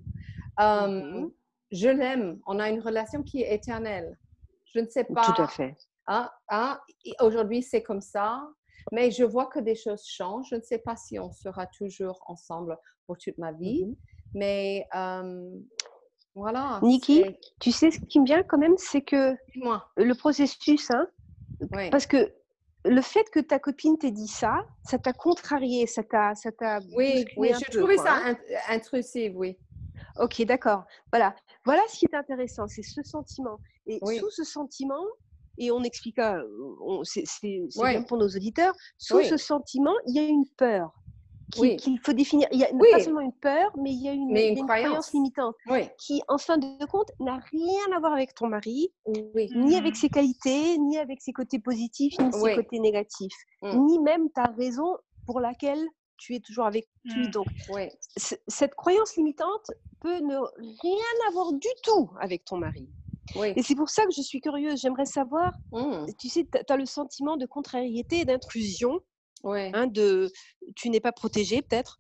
S3: Euh, mm-hmm. Je l'aime. On a une relation qui est éternelle. Je ne sais pas.
S2: Tout à fait.
S3: Hein, hein, Aujourd'hui, c'est comme ça. Mais je vois que des choses changent. Je ne sais pas si on sera toujours ensemble pour toute ma vie. Mm-hmm. Mais voilà.
S2: Niki, tu sais ce qui me vient quand même, c'est que le processus, hein, parce que le fait que ta copine t'ait dit ça, ça t'a contrarié, ça t'a, ça t'a.
S3: Oui, oui, j'ai trouvé ça hein. intrusif, oui.
S2: Ok, d'accord. Voilà, voilà ce qui est intéressant, c'est ce sentiment. Et sous ce sentiment, et on expliqua, c'est bien pour nos auditeurs, sous ce sentiment, il y a une peur qu'il faut définir. Il y a pas seulement une peur, mais il y a une, croyance. limitante qui, en fin de compte, n'a rien à voir avec ton mari, ni avec mmh. ses qualités, ni avec ses côtés positifs, ni ses côtés négatifs, mmh. ni même ta raison pour laquelle tu es toujours avec lui. Mmh. Donc, cette croyance limitante peut ne rien avoir du tout avec ton mari. Et c'est pour ça que je suis curieuse. J'aimerais savoir, tu sais, tu as le sentiment de contrariété et d'intrusion
S3: Ouais.
S2: Hein, de, tu n'es pas protégé peut-être.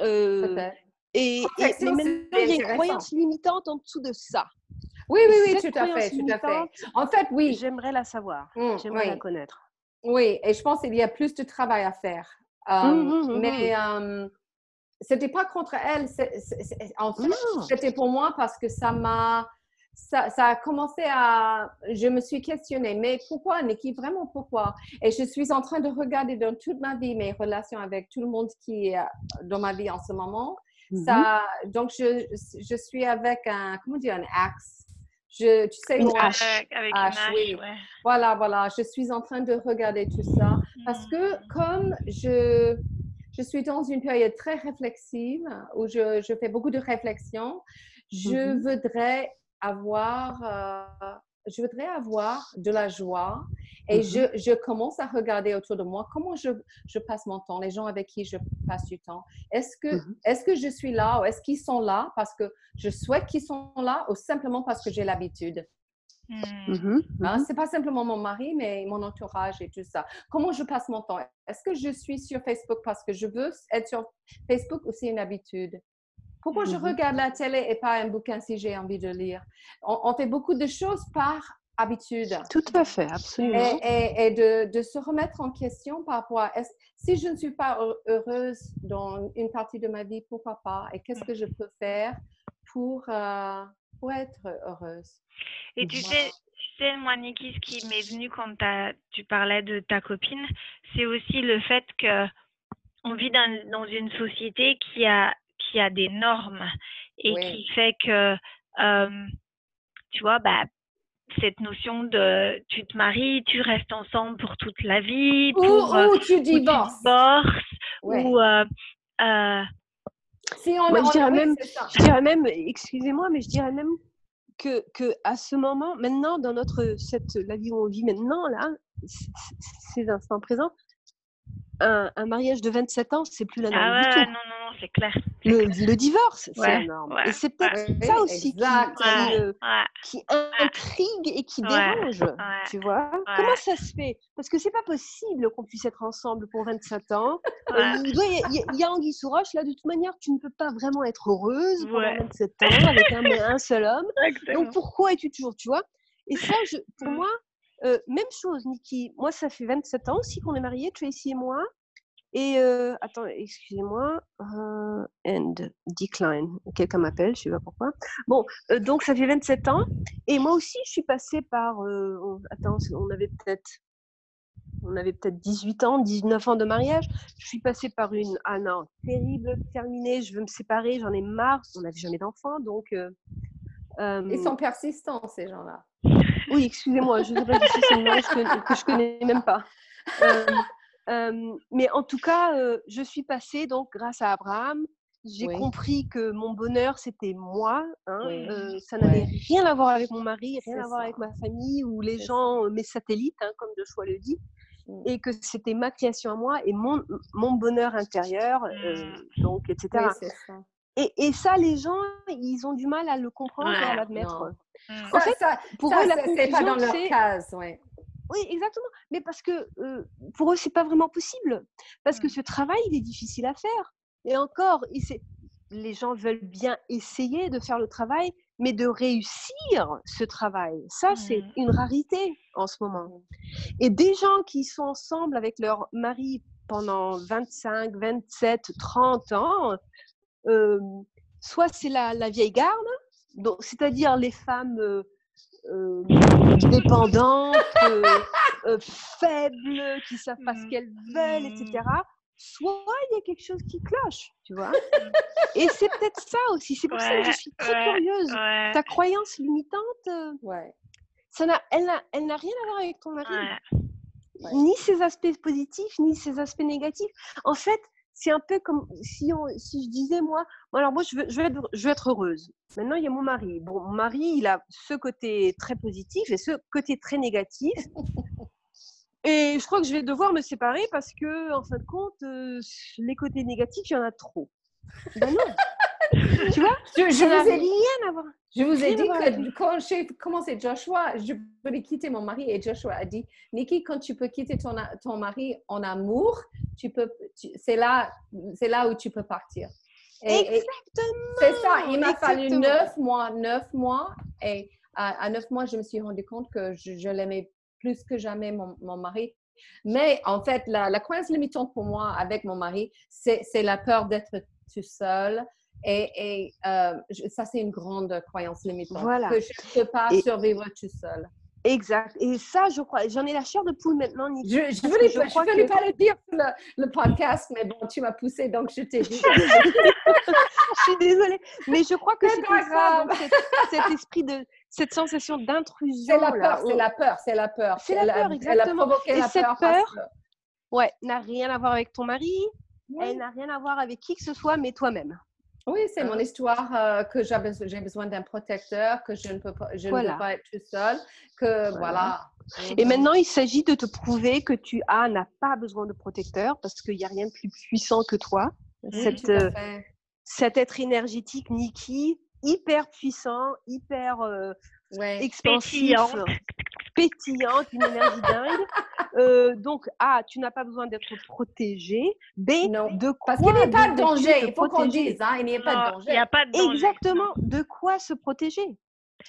S2: Euh, et, et mais maintenant, il y a une croyance limitante en dessous de ça.
S3: Oui, oui, oui, tout à fait, tout à fait. En fait, oui.
S2: J'aimerais la savoir, mmh, j'aimerais la connaître.
S3: Oui, et je pense qu'il y a plus de travail à faire. Mmh, mmh, mais ce c'était pas contre elle. en fait, c'était pour moi parce que ça m'a ça, a commencé à... Je me suis questionnée, mais pourquoi, Nikki, vraiment pourquoi? Et je suis en train de regarder dans toute ma vie mes relations avec tout le monde qui est dans ma vie en ce moment. Mm-hmm. Ça, donc, je, je suis avec un, comment dire, un axe? Je, tu sais,
S1: une Avec, oui.
S3: Voilà, voilà. Je suis en train de regarder tout ça parce que mm. comme je, je suis dans une période très réflexive où je, je fais beaucoup de réflexions, je mm-hmm. voudrais avoir, euh, je voudrais avoir de la joie et mm-hmm. je, je, commence à regarder autour de moi comment je, je, passe mon temps, les gens avec qui je passe du temps. Est-ce que, mm-hmm. est-ce que je suis là ou est-ce qu'ils sont là parce que je souhaite qu'ils sont là ou simplement parce que j'ai l'habitude? Hmm. Mm-hmm. Hein, c'est pas simplement mon mari, mais mon entourage et tout ça. Comment je passe mon temps? Est-ce que je suis sur Facebook parce que je veux être sur Facebook ou c'est une habitude? Pourquoi je mmh regarde la télé et pas un bouquin si j'ai envie de lire? On, fait beaucoup de choses par habitude.
S2: Tout à fait, absolument.
S3: Et, de, de, se remettre en question par rapport à si je ne suis pas heureuse dans une partie de ma vie, pourquoi pas? Et qu'est-ce que je peux faire pour, euh, pour être heureuse?
S1: Et tu sais, tu sais, moi, Niki, ce qui m'est venu quand tu parlais de ta copine, c'est aussi le fait que on vit dans, dans une société qui a qui a des normes et qui fait que, tu vois, bah, cette notion de tu te maries, tu restes ensemble pour toute la vie, pour,
S3: ou, tu divorces,
S1: ou euh, euh,
S2: si on, je, dirais même, je dirais même, excusez-moi, mais je dirais même que, que à ce moment, maintenant, dans notre cette la vie où on vit maintenant là, ces instants présents, un, un, mariage de 27 ans, c'est plus la norme
S1: ah
S2: du tout.
S1: Non, non, non, c'est clair.
S2: Le, divorce, c'est la norme. et c'est peut-être ça aussi qui, intrigue et qui dérange, tu vois. Comment ça se fait? Parce que c'est pas possible qu'on puisse être ensemble pour 27 ans. Euh, il, y a, Anguille Souroche, là, de toute manière, tu ne peux pas vraiment être heureuse pendant 27 ans avec un, un seul homme. [LAUGHS] Donc pourquoi es-tu toujours, tu vois? Et ça, je, pour mmh. moi, euh, même chose, Niki. Moi, ça fait 27 ans aussi qu'on est mariés, Tracy et moi. Et euh, attends, excusez-moi. Euh, end, decline. Quelqu'un m'appelle, je ne sais pas pourquoi. Bon, donc ça fait 27 ans. Et moi aussi, je suis passée par. attends, on avait peut-être. On avait peut-être 18 ans, 19 ans de mariage. Je suis passée par une. Ah non, terrible, terminée. Je veux me séparer, j'en ai marre. On n'avait jamais d'enfant, donc.
S3: Ils sont persistants, ces gens-là.
S2: Oui, excusez-moi, je ne sais pas si c'est une langue que, je connais même pas. Euh, Euh, mais en tout cas, euh, je suis passée donc grâce à Abraham. J'ai
S3: Oui.
S2: compris que mon bonheur, c'était moi. hein,
S3: Oui.
S2: ça n'avait rien à voir avec mon mari, rien à voir
S3: ça.
S2: avec ma famille ou les gens, mes satellites, hein, comme Joshua le dit.
S3: Mm.
S2: Et que c'était ma création à moi et mon, mon bonheur intérieur, euh, donc, etc.
S3: Ça.
S2: Et, et ça, les gens, ils ont du mal à le comprendre et à l'admettre.
S3: non.
S1: Mm.
S2: En
S3: Ça,
S2: fait,
S3: ça,
S2: Pour
S3: ça,
S2: eux, la
S3: c'est- c'est pas dans
S2: conclusion,
S3: leur
S2: c'est
S3: case, ouais.
S2: Oui, exactement. Mais parce que euh, pour eux, c'est pas vraiment possible. Parce que
S1: Mm.
S2: ce travail, il est difficile à faire. Et encore, il s'est- les gens veulent bien essayer de faire le travail, mais de réussir ce travail, ça, c'est
S1: Mm.
S2: une rarité en ce moment. Et des gens qui sont ensemble avec leur mari pendant 25, 27, 30 ans, euh, soit c'est la, la vieille garde, donc c'est-à-dire les femmes euh, euh, dépendantes, euh, euh, faibles, qui savent pas ce
S1: Mm.
S2: qu'elles veulent, etc. Soit il y a quelque chose qui cloche, tu vois? [LAUGHS] Et c'est peut-être ça aussi. C'est pour ça que je suis très
S1: ouais,
S2: curieuse.
S1: Ouais.
S2: Ta croyance limitante,
S3: Ouais.
S2: ça n'a, elle n'a, elle n'a rien à voir avec ton mari
S1: Ouais.
S3: Ouais.
S2: ni ses aspects positifs, ni ses aspects négatifs. En fait, c'est un peu comme si, on, si je disais, moi, alors moi, je veux, je, veux être, je veux être heureuse. Maintenant, il y a mon mari. Bon, mon mari, il a ce côté très positif et ce côté très négatif. [LAUGHS] Et je crois que je vais devoir me séparer parce que, en fin de compte, euh, les côtés négatifs, il y en a trop. Ben non. [LAUGHS] [LAUGHS] tu vois,
S3: Je, vous ai,
S2: rien à voir.
S3: je vous ai
S2: rien
S3: dit que quand j'ai commencé Joshua, je voulais quitter mon mari et Joshua a dit, Nikki, quand tu peux quitter ton, ton mari en amour, tu peux, c'est là, c'est là où tu peux partir. Et-
S2: Exactement.
S3: c'est ça, il m'a fallu neuf mois, neuf mois. Et à, neuf mois, je me suis rendu compte que je, je l'aimais plus que jamais, mon, mon mari. Mais en fait, la, la croyance limitante pour moi avec mon mari, c'est c'est la peur d'être tout seul. Et, et, euh, je- ça, c'est une grande croyance limitante.
S2: Voilà.
S3: Que je ne peux pas
S2: Et-
S3: survivre tout seul.
S2: Exact. Et ça, je crois, j'en ai la chair de poule maintenant.
S3: Je ne
S2: que
S3: voulais,
S2: je
S3: pas- je
S2: crois
S3: voulais
S2: que-
S3: pas le dire sur le, le podcast, mais bon, tu m'as poussé, donc je t'ai dit. [LAUGHS]
S2: je suis désolée, mais je crois que
S3: C'est
S2: ça, donc, cet, cet esprit de cette sensation d'intrusion.
S3: C'est la peur, c'est la peur, c'est la peur.
S2: C'est la
S3: Elle a-
S2: peur,
S3: Elle a
S2: exactement. Et
S3: la
S2: cette
S3: peur.
S2: peur,
S3: que-
S2: Ouais, n'a rien à voir avec ton mari,
S3: Oui.
S2: elle n'a rien à voir avec qui que ce soit, mais toi-même.
S3: Oui, c'est mon histoire euh, que j'ai besoin, d'un protecteur, que je ne peux pas, je ne peux pas être tout seul, que voilà.
S2: Et maintenant, il s'agit de te prouver que tu as, n'as pas besoin de protecteur parce qu'il n'y a rien de plus puissant que toi.
S3: Oui,
S2: Cette,
S3: tout à
S2: euh,
S3: fait.
S2: cet être énergétique, Nikki, hyper puissant, hyper euh,
S3: Ouais.
S2: expansif,
S1: Pétillante.
S2: Pétillante, une énergie dingue. [LAUGHS] Euh, donc, A, tu n'as pas besoin d'être protégé. B,
S3: Non,
S2: de quoi
S3: Parce qu'il n'y a pas de danger, il faut qu'on
S2: protéger
S3: dise, hein, il n'y a pas de danger.
S1: Il n'y a pas de danger.
S2: Exactement, de quoi se protéger?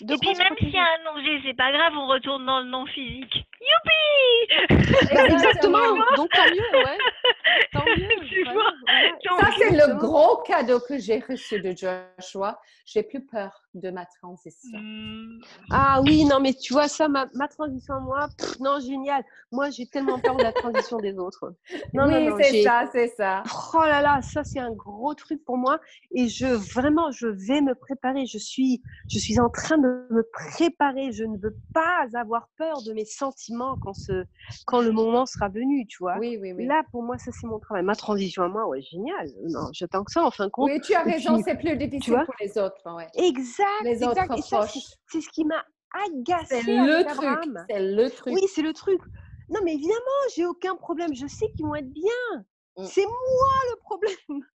S2: De
S1: Et puis même s'il y a un danger, c'est pas grave, on retourne dans le non physique. Youpi
S2: Bah, Exactement, donc tant mieux, ouais. [LAUGHS] Tant mieux.
S1: Tu
S2: voilà,
S1: vois,
S2: voilà.
S1: Donc,
S3: Ça, c'est le gros cadeau que j'ai reçu de Joshua. J'ai plus peur de ma transition.
S1: Hmm,
S2: Ah oui, non, mais tu vois, ça, ma, ma transition, moi, pff, non, génial. Moi, j'ai tellement peur de la transition des autres. Non,
S3: oui,
S2: non, non,
S3: c'est ça, c'est ça.
S2: Oh là là, ça c'est un gros truc pour moi et je vraiment je vais me préparer. Je suis je suis en train de me préparer. Je ne veux pas avoir peur de mes sentiments quand ce quand le moment sera venu, tu vois.
S3: Oui, oui, oui.
S2: Là pour moi ça c'est mon travail. Ma transition à moi, ouais génial. Non, j'attends que ça en fin de compte.
S3: Oui, tu as raison, c'est plus difficile pour les autres. Ouais.
S2: Exact,
S3: Les autres
S2: exact. C'est
S3: proches.
S2: c'est ce qui m'a agacé
S3: C'est le truc.
S2: Abraham.
S3: C'est le truc.
S2: Oui, c'est le truc. Non, mais évidemment, j'ai aucun problème. Je sais qu'ils vont être bien.
S3: Mm.
S2: C'est moi le problème. [LAUGHS]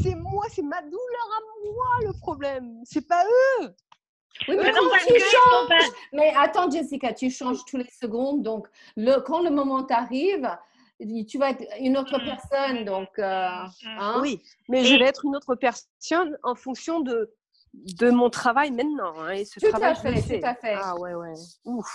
S2: C'est moi, c'est ma douleur à moi le problème. C'est pas eux.
S3: Oui, mais
S1: Mais non,
S3: tu changes, mais attends Jessica, tu changes tous les secondes, donc le, quand le moment t'arrive, tu vas être une autre
S1: Mm.
S3: personne, donc euh,
S1: Mm.
S3: hein?
S2: Oui, mais
S1: Et-
S2: je vais être une autre personne en fonction de, de mon travail maintenant. hein, et ce
S3: Tout à
S2: travail, je le
S3: fait, tout à fait.
S2: Ah ouais, ouais. Ouf.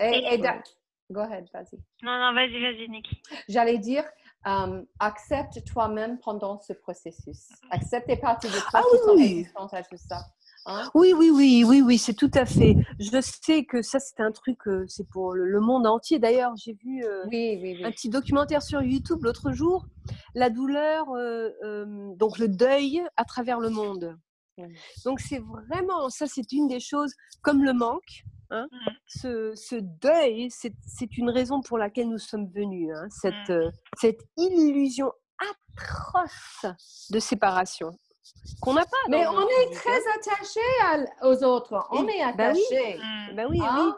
S3: Et, et da-. Go ahead, vas-y.
S1: Non, non, vas-y, vas-y, Nikki.
S3: J'allais dire, euh, accepte toi-même pendant ce processus. Accepte les parties de toi
S2: Ah
S3: qui
S2: oui,
S3: sont à tout ça. Hein?
S2: Oui, oui, oui, oui, oui, c'est tout à fait. Je sais que ça, c'est un truc, euh, c'est pour le, monde entier. D'ailleurs, j'ai vu euh,
S3: Oui, oui,
S2: un petit documentaire sur YouTube l'autre jour, la douleur, euh, euh, donc le deuil à travers le monde.
S3: Mhm.
S2: Donc c'est vraiment, ça c'est une des choses, comme le manque, Hein. Mmh. Ce, ce, deuil, c'est une raison pour laquelle nous sommes venus. Hein. Cette, mmh. cette illusion atroce de séparation qu'on n'a pas.
S3: Mais on est très attaché aux autres. On est attaché.
S2: Ben oui, oui.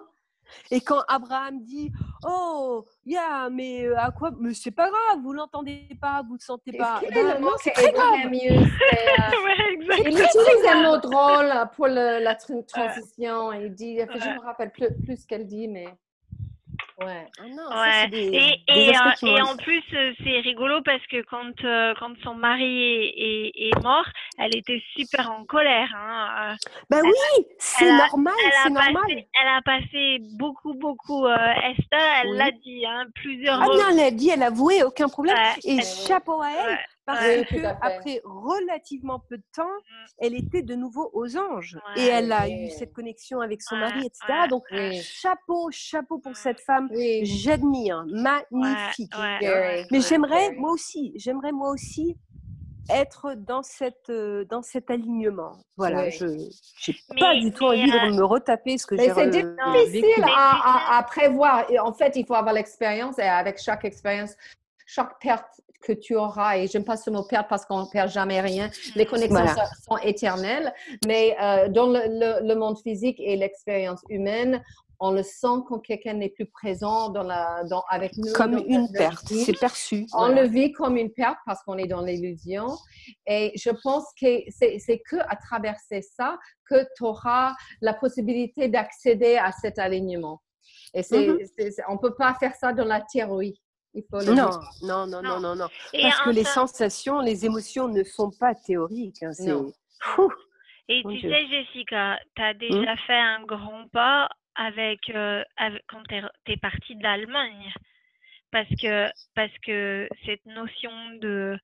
S2: Et quand Abraham dit Oh, yeah, mais euh, à quoi Mais c'est pas grave, vous l'entendez pas, vous le sentez pas.
S3: Ben, c'est très grave. Mieux, euh, [LAUGHS] il utilise un autre rôle pour le, la transition. Il dit, je me rappelle plus, plus ce qu'elle dit, mais. Ouais.
S1: Ah et, et, euh, en plus, euh, c'est rigolo parce que quand, euh, quand son mari est, est, mort, elle était super en colère. Hein.
S2: Ben oui, c'est normal, c'est normal.
S1: elle a passé beaucoup, beaucoup. Esther, elle l'a dit hein, plusieurs
S2: fois. Ah non, elle a dit, elle a avoué, aucun problème. et chapeau à elle. Parce que après relativement peu de temps, mmh. elle était de nouveau aux anges et elle a eu cette connexion avec son mari, etc. Donc chapeau, chapeau pour cette femme. J'admire, magnifique. Mais j'aimerais moi aussi, j'aimerais moi aussi être dans cette euh, dans cet alignement. Voilà, je n'ai pas du tout envie de me retaper ce que j'ai
S3: C'est difficile à, à, prévoir. Et en fait, il faut avoir l'expérience et avec chaque expérience, chaque perte que tu auras, et j'aime pas ce mot perdre parce qu'on ne perd jamais rien, les connexions sont, éternelles, mais euh, dans le, monde physique et l'expérience humaine, on le sent quand quelqu'un n'est plus présent dans la, dans, avec nous.
S2: Comme une perte, c'est perçu.
S3: On le vit comme une perte parce qu'on est dans l'illusion. Et je pense que c'est que à traverser ça que tu auras la possibilité d'accéder à cet alignement. Et c'est, mm-hmm. on ne peut pas faire ça dans la théorie
S2: non, non, non, non, non, non, Parce que les sensations, les émotions ne sont pas théoriques. Hein,
S1: Et tu sais, Jessica, tu as déjà mmh. fait un grand pas avec, euh, quand tu es, partie d'Allemagne. Parce que, parce que cette notion de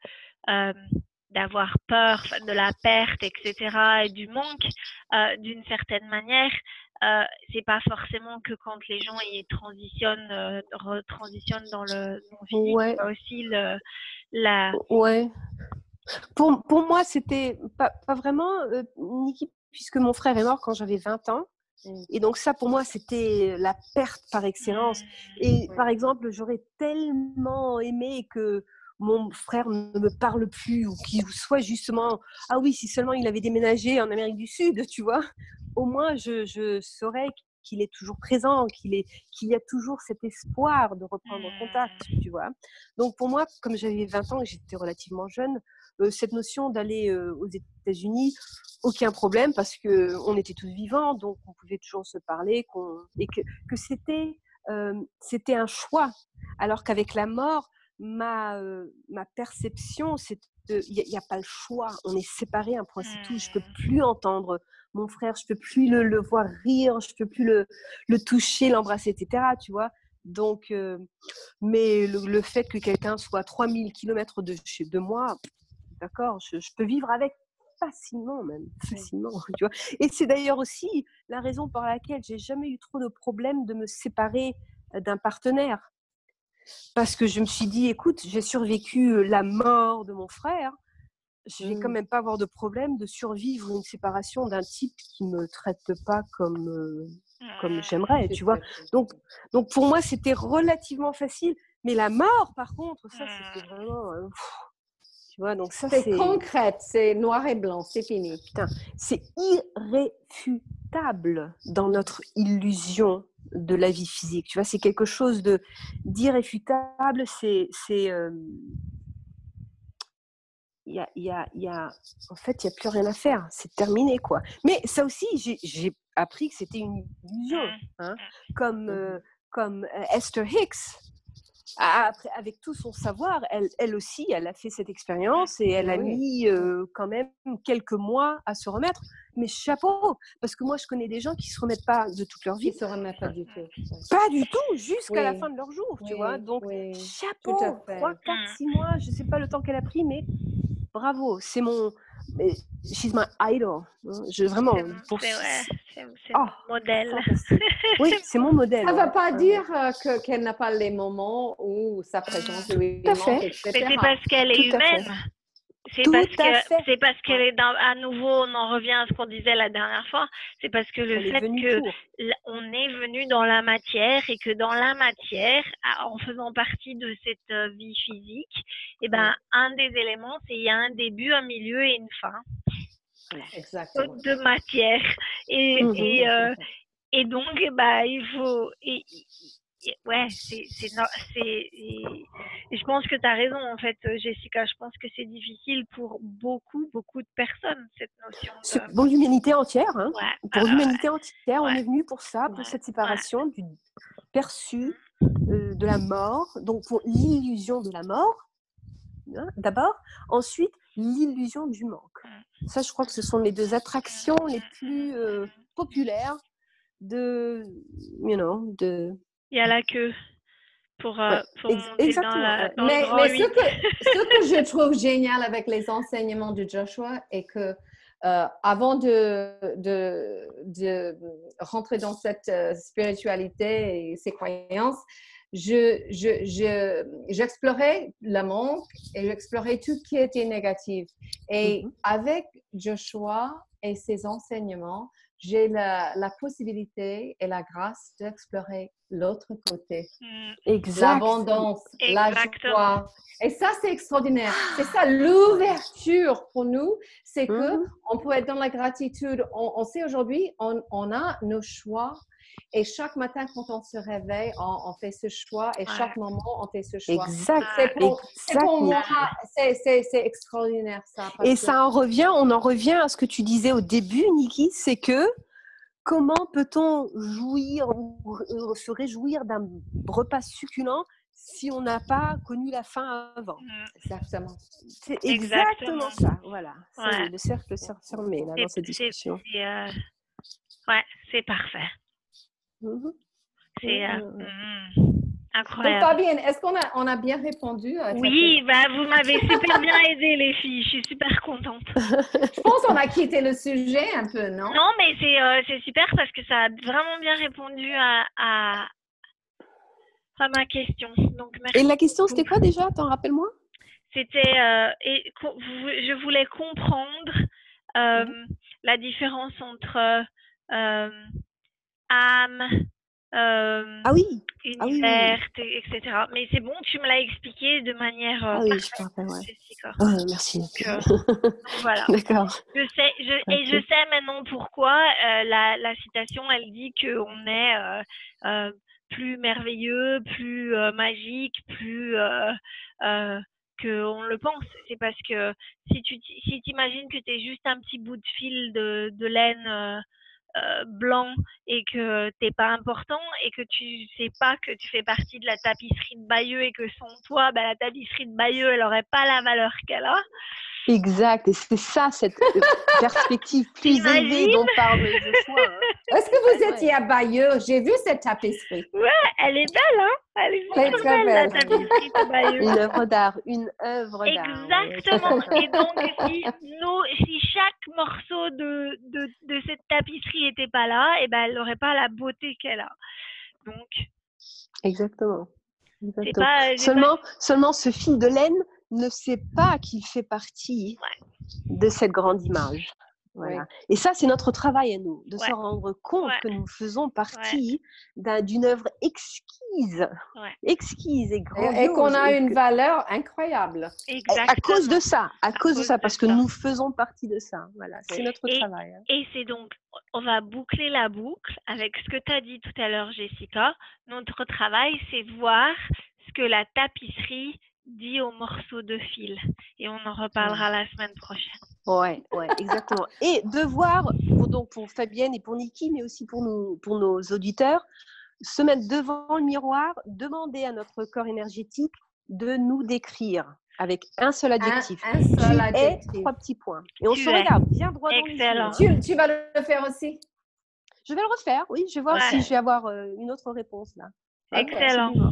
S1: euh, d'avoir peur de la perte, etc., et du manque, euh, d'une certaine manière, euh, c'est pas forcément que quand les gens y transitionnent, euh, retransitionnent dans le physique, ouais. aussi le, la.
S2: Ouais. Pour, pour moi, c'était pas, pas vraiment, euh, Niki, puisque mon frère est mort quand j'avais 20 ans. Et donc ça, pour moi, c'était la perte par excellence. Mmh. Et par exemple, j'aurais tellement aimé que mon frère ne me parle plus ou qu'il soit justement, ah oui, si seulement il avait déménagé en Amérique du Sud, tu vois, au moins je, je saurais qu'il est toujours présent, qu'il est qu'il y a toujours cet espoir de reprendre contact, mmh. tu vois. Donc pour moi, comme j'avais 20 ans et j'étais relativement jeune, euh, cette notion d'aller euh, aux États-Unis, aucun problème parce que on était tous vivants, donc on pouvait toujours se parler, qu'on et que, que c'était euh, c'était un choix, alors qu'avec la mort, ma ma perception, c'est il n'y a, pas le choix. On est séparés, un point c'est tout. Je peux mmh. plus entendre mon frère, je peux plus le, voir rire, je peux plus le, le toucher, l'embrasser, etc. Tu vois. Donc, euh, mais le, fait que quelqu'un soit 3000 km de chez de moi, d'accord, je, peux vivre avec facilement même, facilement, [LAUGHS] tu vois. Et c'est d'ailleurs aussi la raison pour laquelle j'ai jamais eu trop de problèmes de me séparer d'un partenaire. Parce que je me suis dit, écoute, j'ai survécu la mort de mon frère, je vais quand mmh. même pas avoir de problème de survivre une séparation d'un type qui me traite pas comme comme mmh, j'aimerais, tu vois? Donc donc pour moi c'était relativement facile, mais la mort par contre ça c'était mmh. vraiment tu vois? Donc ça
S3: c'est concrète, c'est noir et blanc, c'est fini.
S2: Putain, c'est irréfutable dans notre illusion de la vie physique. Tu vois, c'est quelque chose de d'irréfutable, c'est c'est il y a, y a, y a, en fait, il n'y a plus rien à faire. C'est terminé, quoi. Mais ça aussi, j'ai appris que c'était une illusion. Mmh. Hein. Comme, euh, comme euh, Esther Hicks, après, avec tout son savoir, elle, elle, aussi, elle a fait cette expérience et elle a mis euh, quand même quelques mois à se remettre. Mais chapeau, parce que moi, je connais des gens qui se remettent pas de toute leur vie.
S3: Ils se remettent pas du tout.
S2: Pas du tout, jusqu'à la fin de leur jour, tu vois? Donc, chapeau, 3, 4, 6 mois, je sais pas le temps qu'elle a pris, mais bravo, c'est mon. She's my idol. Hein, je, vraiment.
S1: C'est oh, mon modèle. [LAUGHS]
S2: oui, c'est mon modèle.
S3: Ça ne veut pas dire euh, qu'elle n'a pas les moments où sa présence
S1: lui manque, etc. Mais c'est parce qu'elle est humaine. C'est parce que parce que les- dans- à nouveau on en revient à ce qu'on disait la dernière fois. C'est parce que le
S2: On
S1: fait que on est venu dans la matière et que dans la matière, en faisant partie de cette euh, vie physique, et ben un des éléments c'est il y a un début, un milieu et une fin
S3: Exactement.
S1: de matière. Et, et, euh, et donc, eh ben, il faut. Et- ouais, c'est. c'est je pense que tu as raison, en fait, euh, Jessica. Je pense que c'est difficile pour beaucoup, beaucoup de personnes, cette notion de.
S2: Pour l'humanité entière, hein.
S1: Ouais,
S2: pour l'humanité entière, on est venu pour ça, pour cette séparation du perçu euh, de la mort, donc pour l'illusion de la mort, hein, d'abord, ensuite l'illusion du manque. Ça, je crois que ce sont les deux attractions les plus euh, populaires de, you know, de.
S1: Il y a la queue pour, euh,
S2: Ouais,
S1: pour
S2: exactement,
S1: dans, la, dans
S3: Mais, ce, que, ce que je [LAUGHS] trouve génial avec les enseignements de Joshua est que euh, avant de, de, de rentrer dans cette euh, spiritualité et ces croyances, je, je, je, j'explorais le manque et j'explorais tout ce qui était négatif. Et
S2: Mhm.
S3: avec Joshua et ses enseignements, j'ai la, la possibilité et la grâce d'explorer l'autre côté
S1: Mm,
S2: Exact.
S3: l'abondance, la joie. Et ça, c'est extraordinaire. C'est ça l'ouverture pour nous. C'est que
S2: Mhm.
S3: on peut être dans la gratitude. On, on sait aujourd'hui, on, on a nos choix. Et chaque matin, quand on se réveille, on, on fait ce choix. Et
S1: Ouais.
S3: chaque moment, on fait ce choix.
S2: Exact.
S3: C'est pour, moi,
S2: Exactement.
S3: c'est- c'est c'est extraordinaire ça. parce
S2: Et
S3: que-
S2: ça en revient, on en revient à ce que tu disais au début, Niki, c'est que comment peut-on jouir ou euh, se réjouir d'un repas succulent si on n'a pas connu la fin avant?
S1: Mm.
S3: Exactement.
S2: C'est
S1: Exactement.
S2: exactement ça, voilà. C'est
S1: Ouais.
S2: le cercle s'est fermé là,
S1: Et
S2: dans cette discussion.
S1: c'est, euh, Ouais, c'est parfait.
S2: Mhm.
S1: C'est euh,
S2: Ouais, ouais,
S1: mm,
S3: Donc,
S1: incroyable.
S3: Fabienne, est-ce qu'on a, on a bien répondu à cette
S1: Oui, bah, vous m'avez super bien aidé, les filles. Je suis super contente.
S3: Je pense qu'on a quitté le sujet un peu, non?
S1: Non, mais c'est euh, c'est super parce que ça a vraiment bien répondu à, à, à ma question. Donc, merci.
S2: Et la question, c'était quoi déjà? T'en rappelles-moi
S1: C'était. euh, et je voulais comprendre euh, la différence entre euh, âme, euh,
S2: Ah oui, ah oui, oui.
S1: univers, et- etc. Mais c'est bon, tu me l'as expliqué de manière euh,
S2: ah oui, je
S1: parfaite,
S2: me rappelle, ouais. Ah, merci.
S1: Donc, [LAUGHS] voilà.
S2: D'accord.
S1: Je sais, je, et je sais maintenant pourquoi euh, la, la citation, elle dit qu'on est euh, euh, plus merveilleux, plus euh, magique, plus euh, euh, qu'on le pense. C'est parce que si tu si t'imagines que tu es juste un petit bout de fil de, de laine euh, blanc et que t'es pas important et que tu sais pas que tu fais partie de la tapisserie de Bayeux et que sans toi, bah, la tapisserie de Bayeux, elle aurait pas la valeur qu'elle a.
S2: Exact. Et c'est ça, cette euh, [LAUGHS] perspective plus élevée dont parle Joshua. hein. [LAUGHS]
S3: Est-ce que vous
S2: Ouais, ouais.
S3: étiez à Bayeux? J'ai vu cette tapisserie.
S1: Elle est belle, hein Elle est
S3: Elle est
S1: super
S3: très
S1: belle, la
S3: belle.
S1: tapisserie de Bayeux.
S2: Une œuvre d'art, une œuvre d'art. ouais.
S1: Exactement. [LAUGHS] Et donc, si, nous, si chaque morceau de, de, de cette tapisserie n'était pas là, et ben, elle n'aurait pas la beauté qu'elle a. Donc,
S2: Exactement.
S1: pas.
S2: Seulement, seulement ce fil de laine ne sait pas qu'il fait partie de cette grande image. Voilà. Et ça, c'est notre travail à nous, de
S1: Ouais.
S2: se rendre compte
S1: Ouais.
S2: que nous faisons partie d'un- d'une œuvre exquise,
S1: Ouais.
S2: exquise et
S3: Et,
S2: grandiose.
S3: et qu'on a
S2: et
S3: une
S2: que-
S3: valeur incroyable.
S1: pas-
S2: à
S1: Exactement.
S2: cause de ça, à, cause de ça,
S1: de
S2: parce que
S1: ça.
S2: nous faisons partie de ça. Voilà, c'est notre
S1: Et-
S2: travail. hein.
S1: Et c'est donc, on va boucler la boucle avec ce que tu as dit tout à l'heure, Jessica. Notre travail, c'est voir ce que la tapisserie dit aux morceaux de fil. Et on en reparlera la semaine prochaine.
S2: Ouais, ouais, exactement. Et de voir, pour, donc pour Fabienne et pour Niki, mais aussi pour, nous, pour nos auditeurs, se mettre devant le miroir, demander à notre corps énergétique de nous décrire avec un seul adjectif.
S3: un seul adjectif.
S2: trois petits points. Et on
S1: Tu
S2: se
S1: es.
S2: regarde bien droit dans les yeux.
S1: Excellent.
S3: Tu, tu vas le faire aussi?
S2: Je vais le refaire, oui. Je vais voir
S1: Ouais.
S2: si je vais avoir euh, une autre réponse là.
S1: Excellent.
S2: Absolument.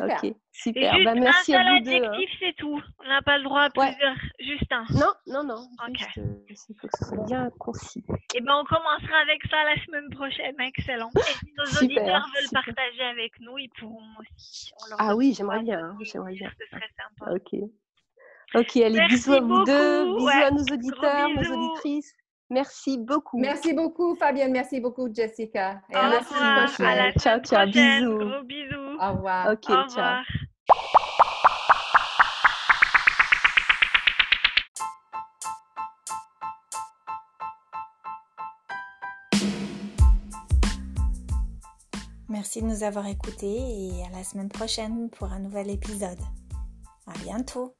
S3: Super.
S2: Super.
S1: juste
S2: Bah, merci
S1: un
S2: à
S1: seul
S2: vous deux. hein.
S1: adjectif, c'est tout. On n'a pas le droit à
S2: Ouais.
S1: plusieurs. Juste un.
S2: Non, non, non.
S1: Ok.
S2: Euh, il faut que ce soit bien concis.
S1: Et ben on commencera avec ça la semaine prochaine. Excellent. Et si nos
S2: Super,
S1: auditeurs veulent
S2: super.
S1: partager avec nous, ils pourront aussi. On leur
S2: Ah oui, j'aimerais bien. J'aimerais bien.
S1: Ce serait sympa.
S2: Ok. Ok, allez,
S1: Merci
S2: bisous à vous deux, bisous
S1: Ouais,
S2: à nos auditeurs, nos auditrices. Merci beaucoup.
S3: Merci beaucoup, Fabienne. Merci beaucoup, Jessica. Et
S1: Au
S3: à la semaine
S1: À la
S3: prochaine.
S2: Ciao, ciao,
S1: prochaine.
S2: bisous.
S1: Gros bisous.
S3: Au revoir.
S2: Ok,
S1: Au
S2: ciao.
S1: revoir.
S4: Merci de nous avoir écoutés et à la semaine prochaine pour un nouvel épisode. À bientôt!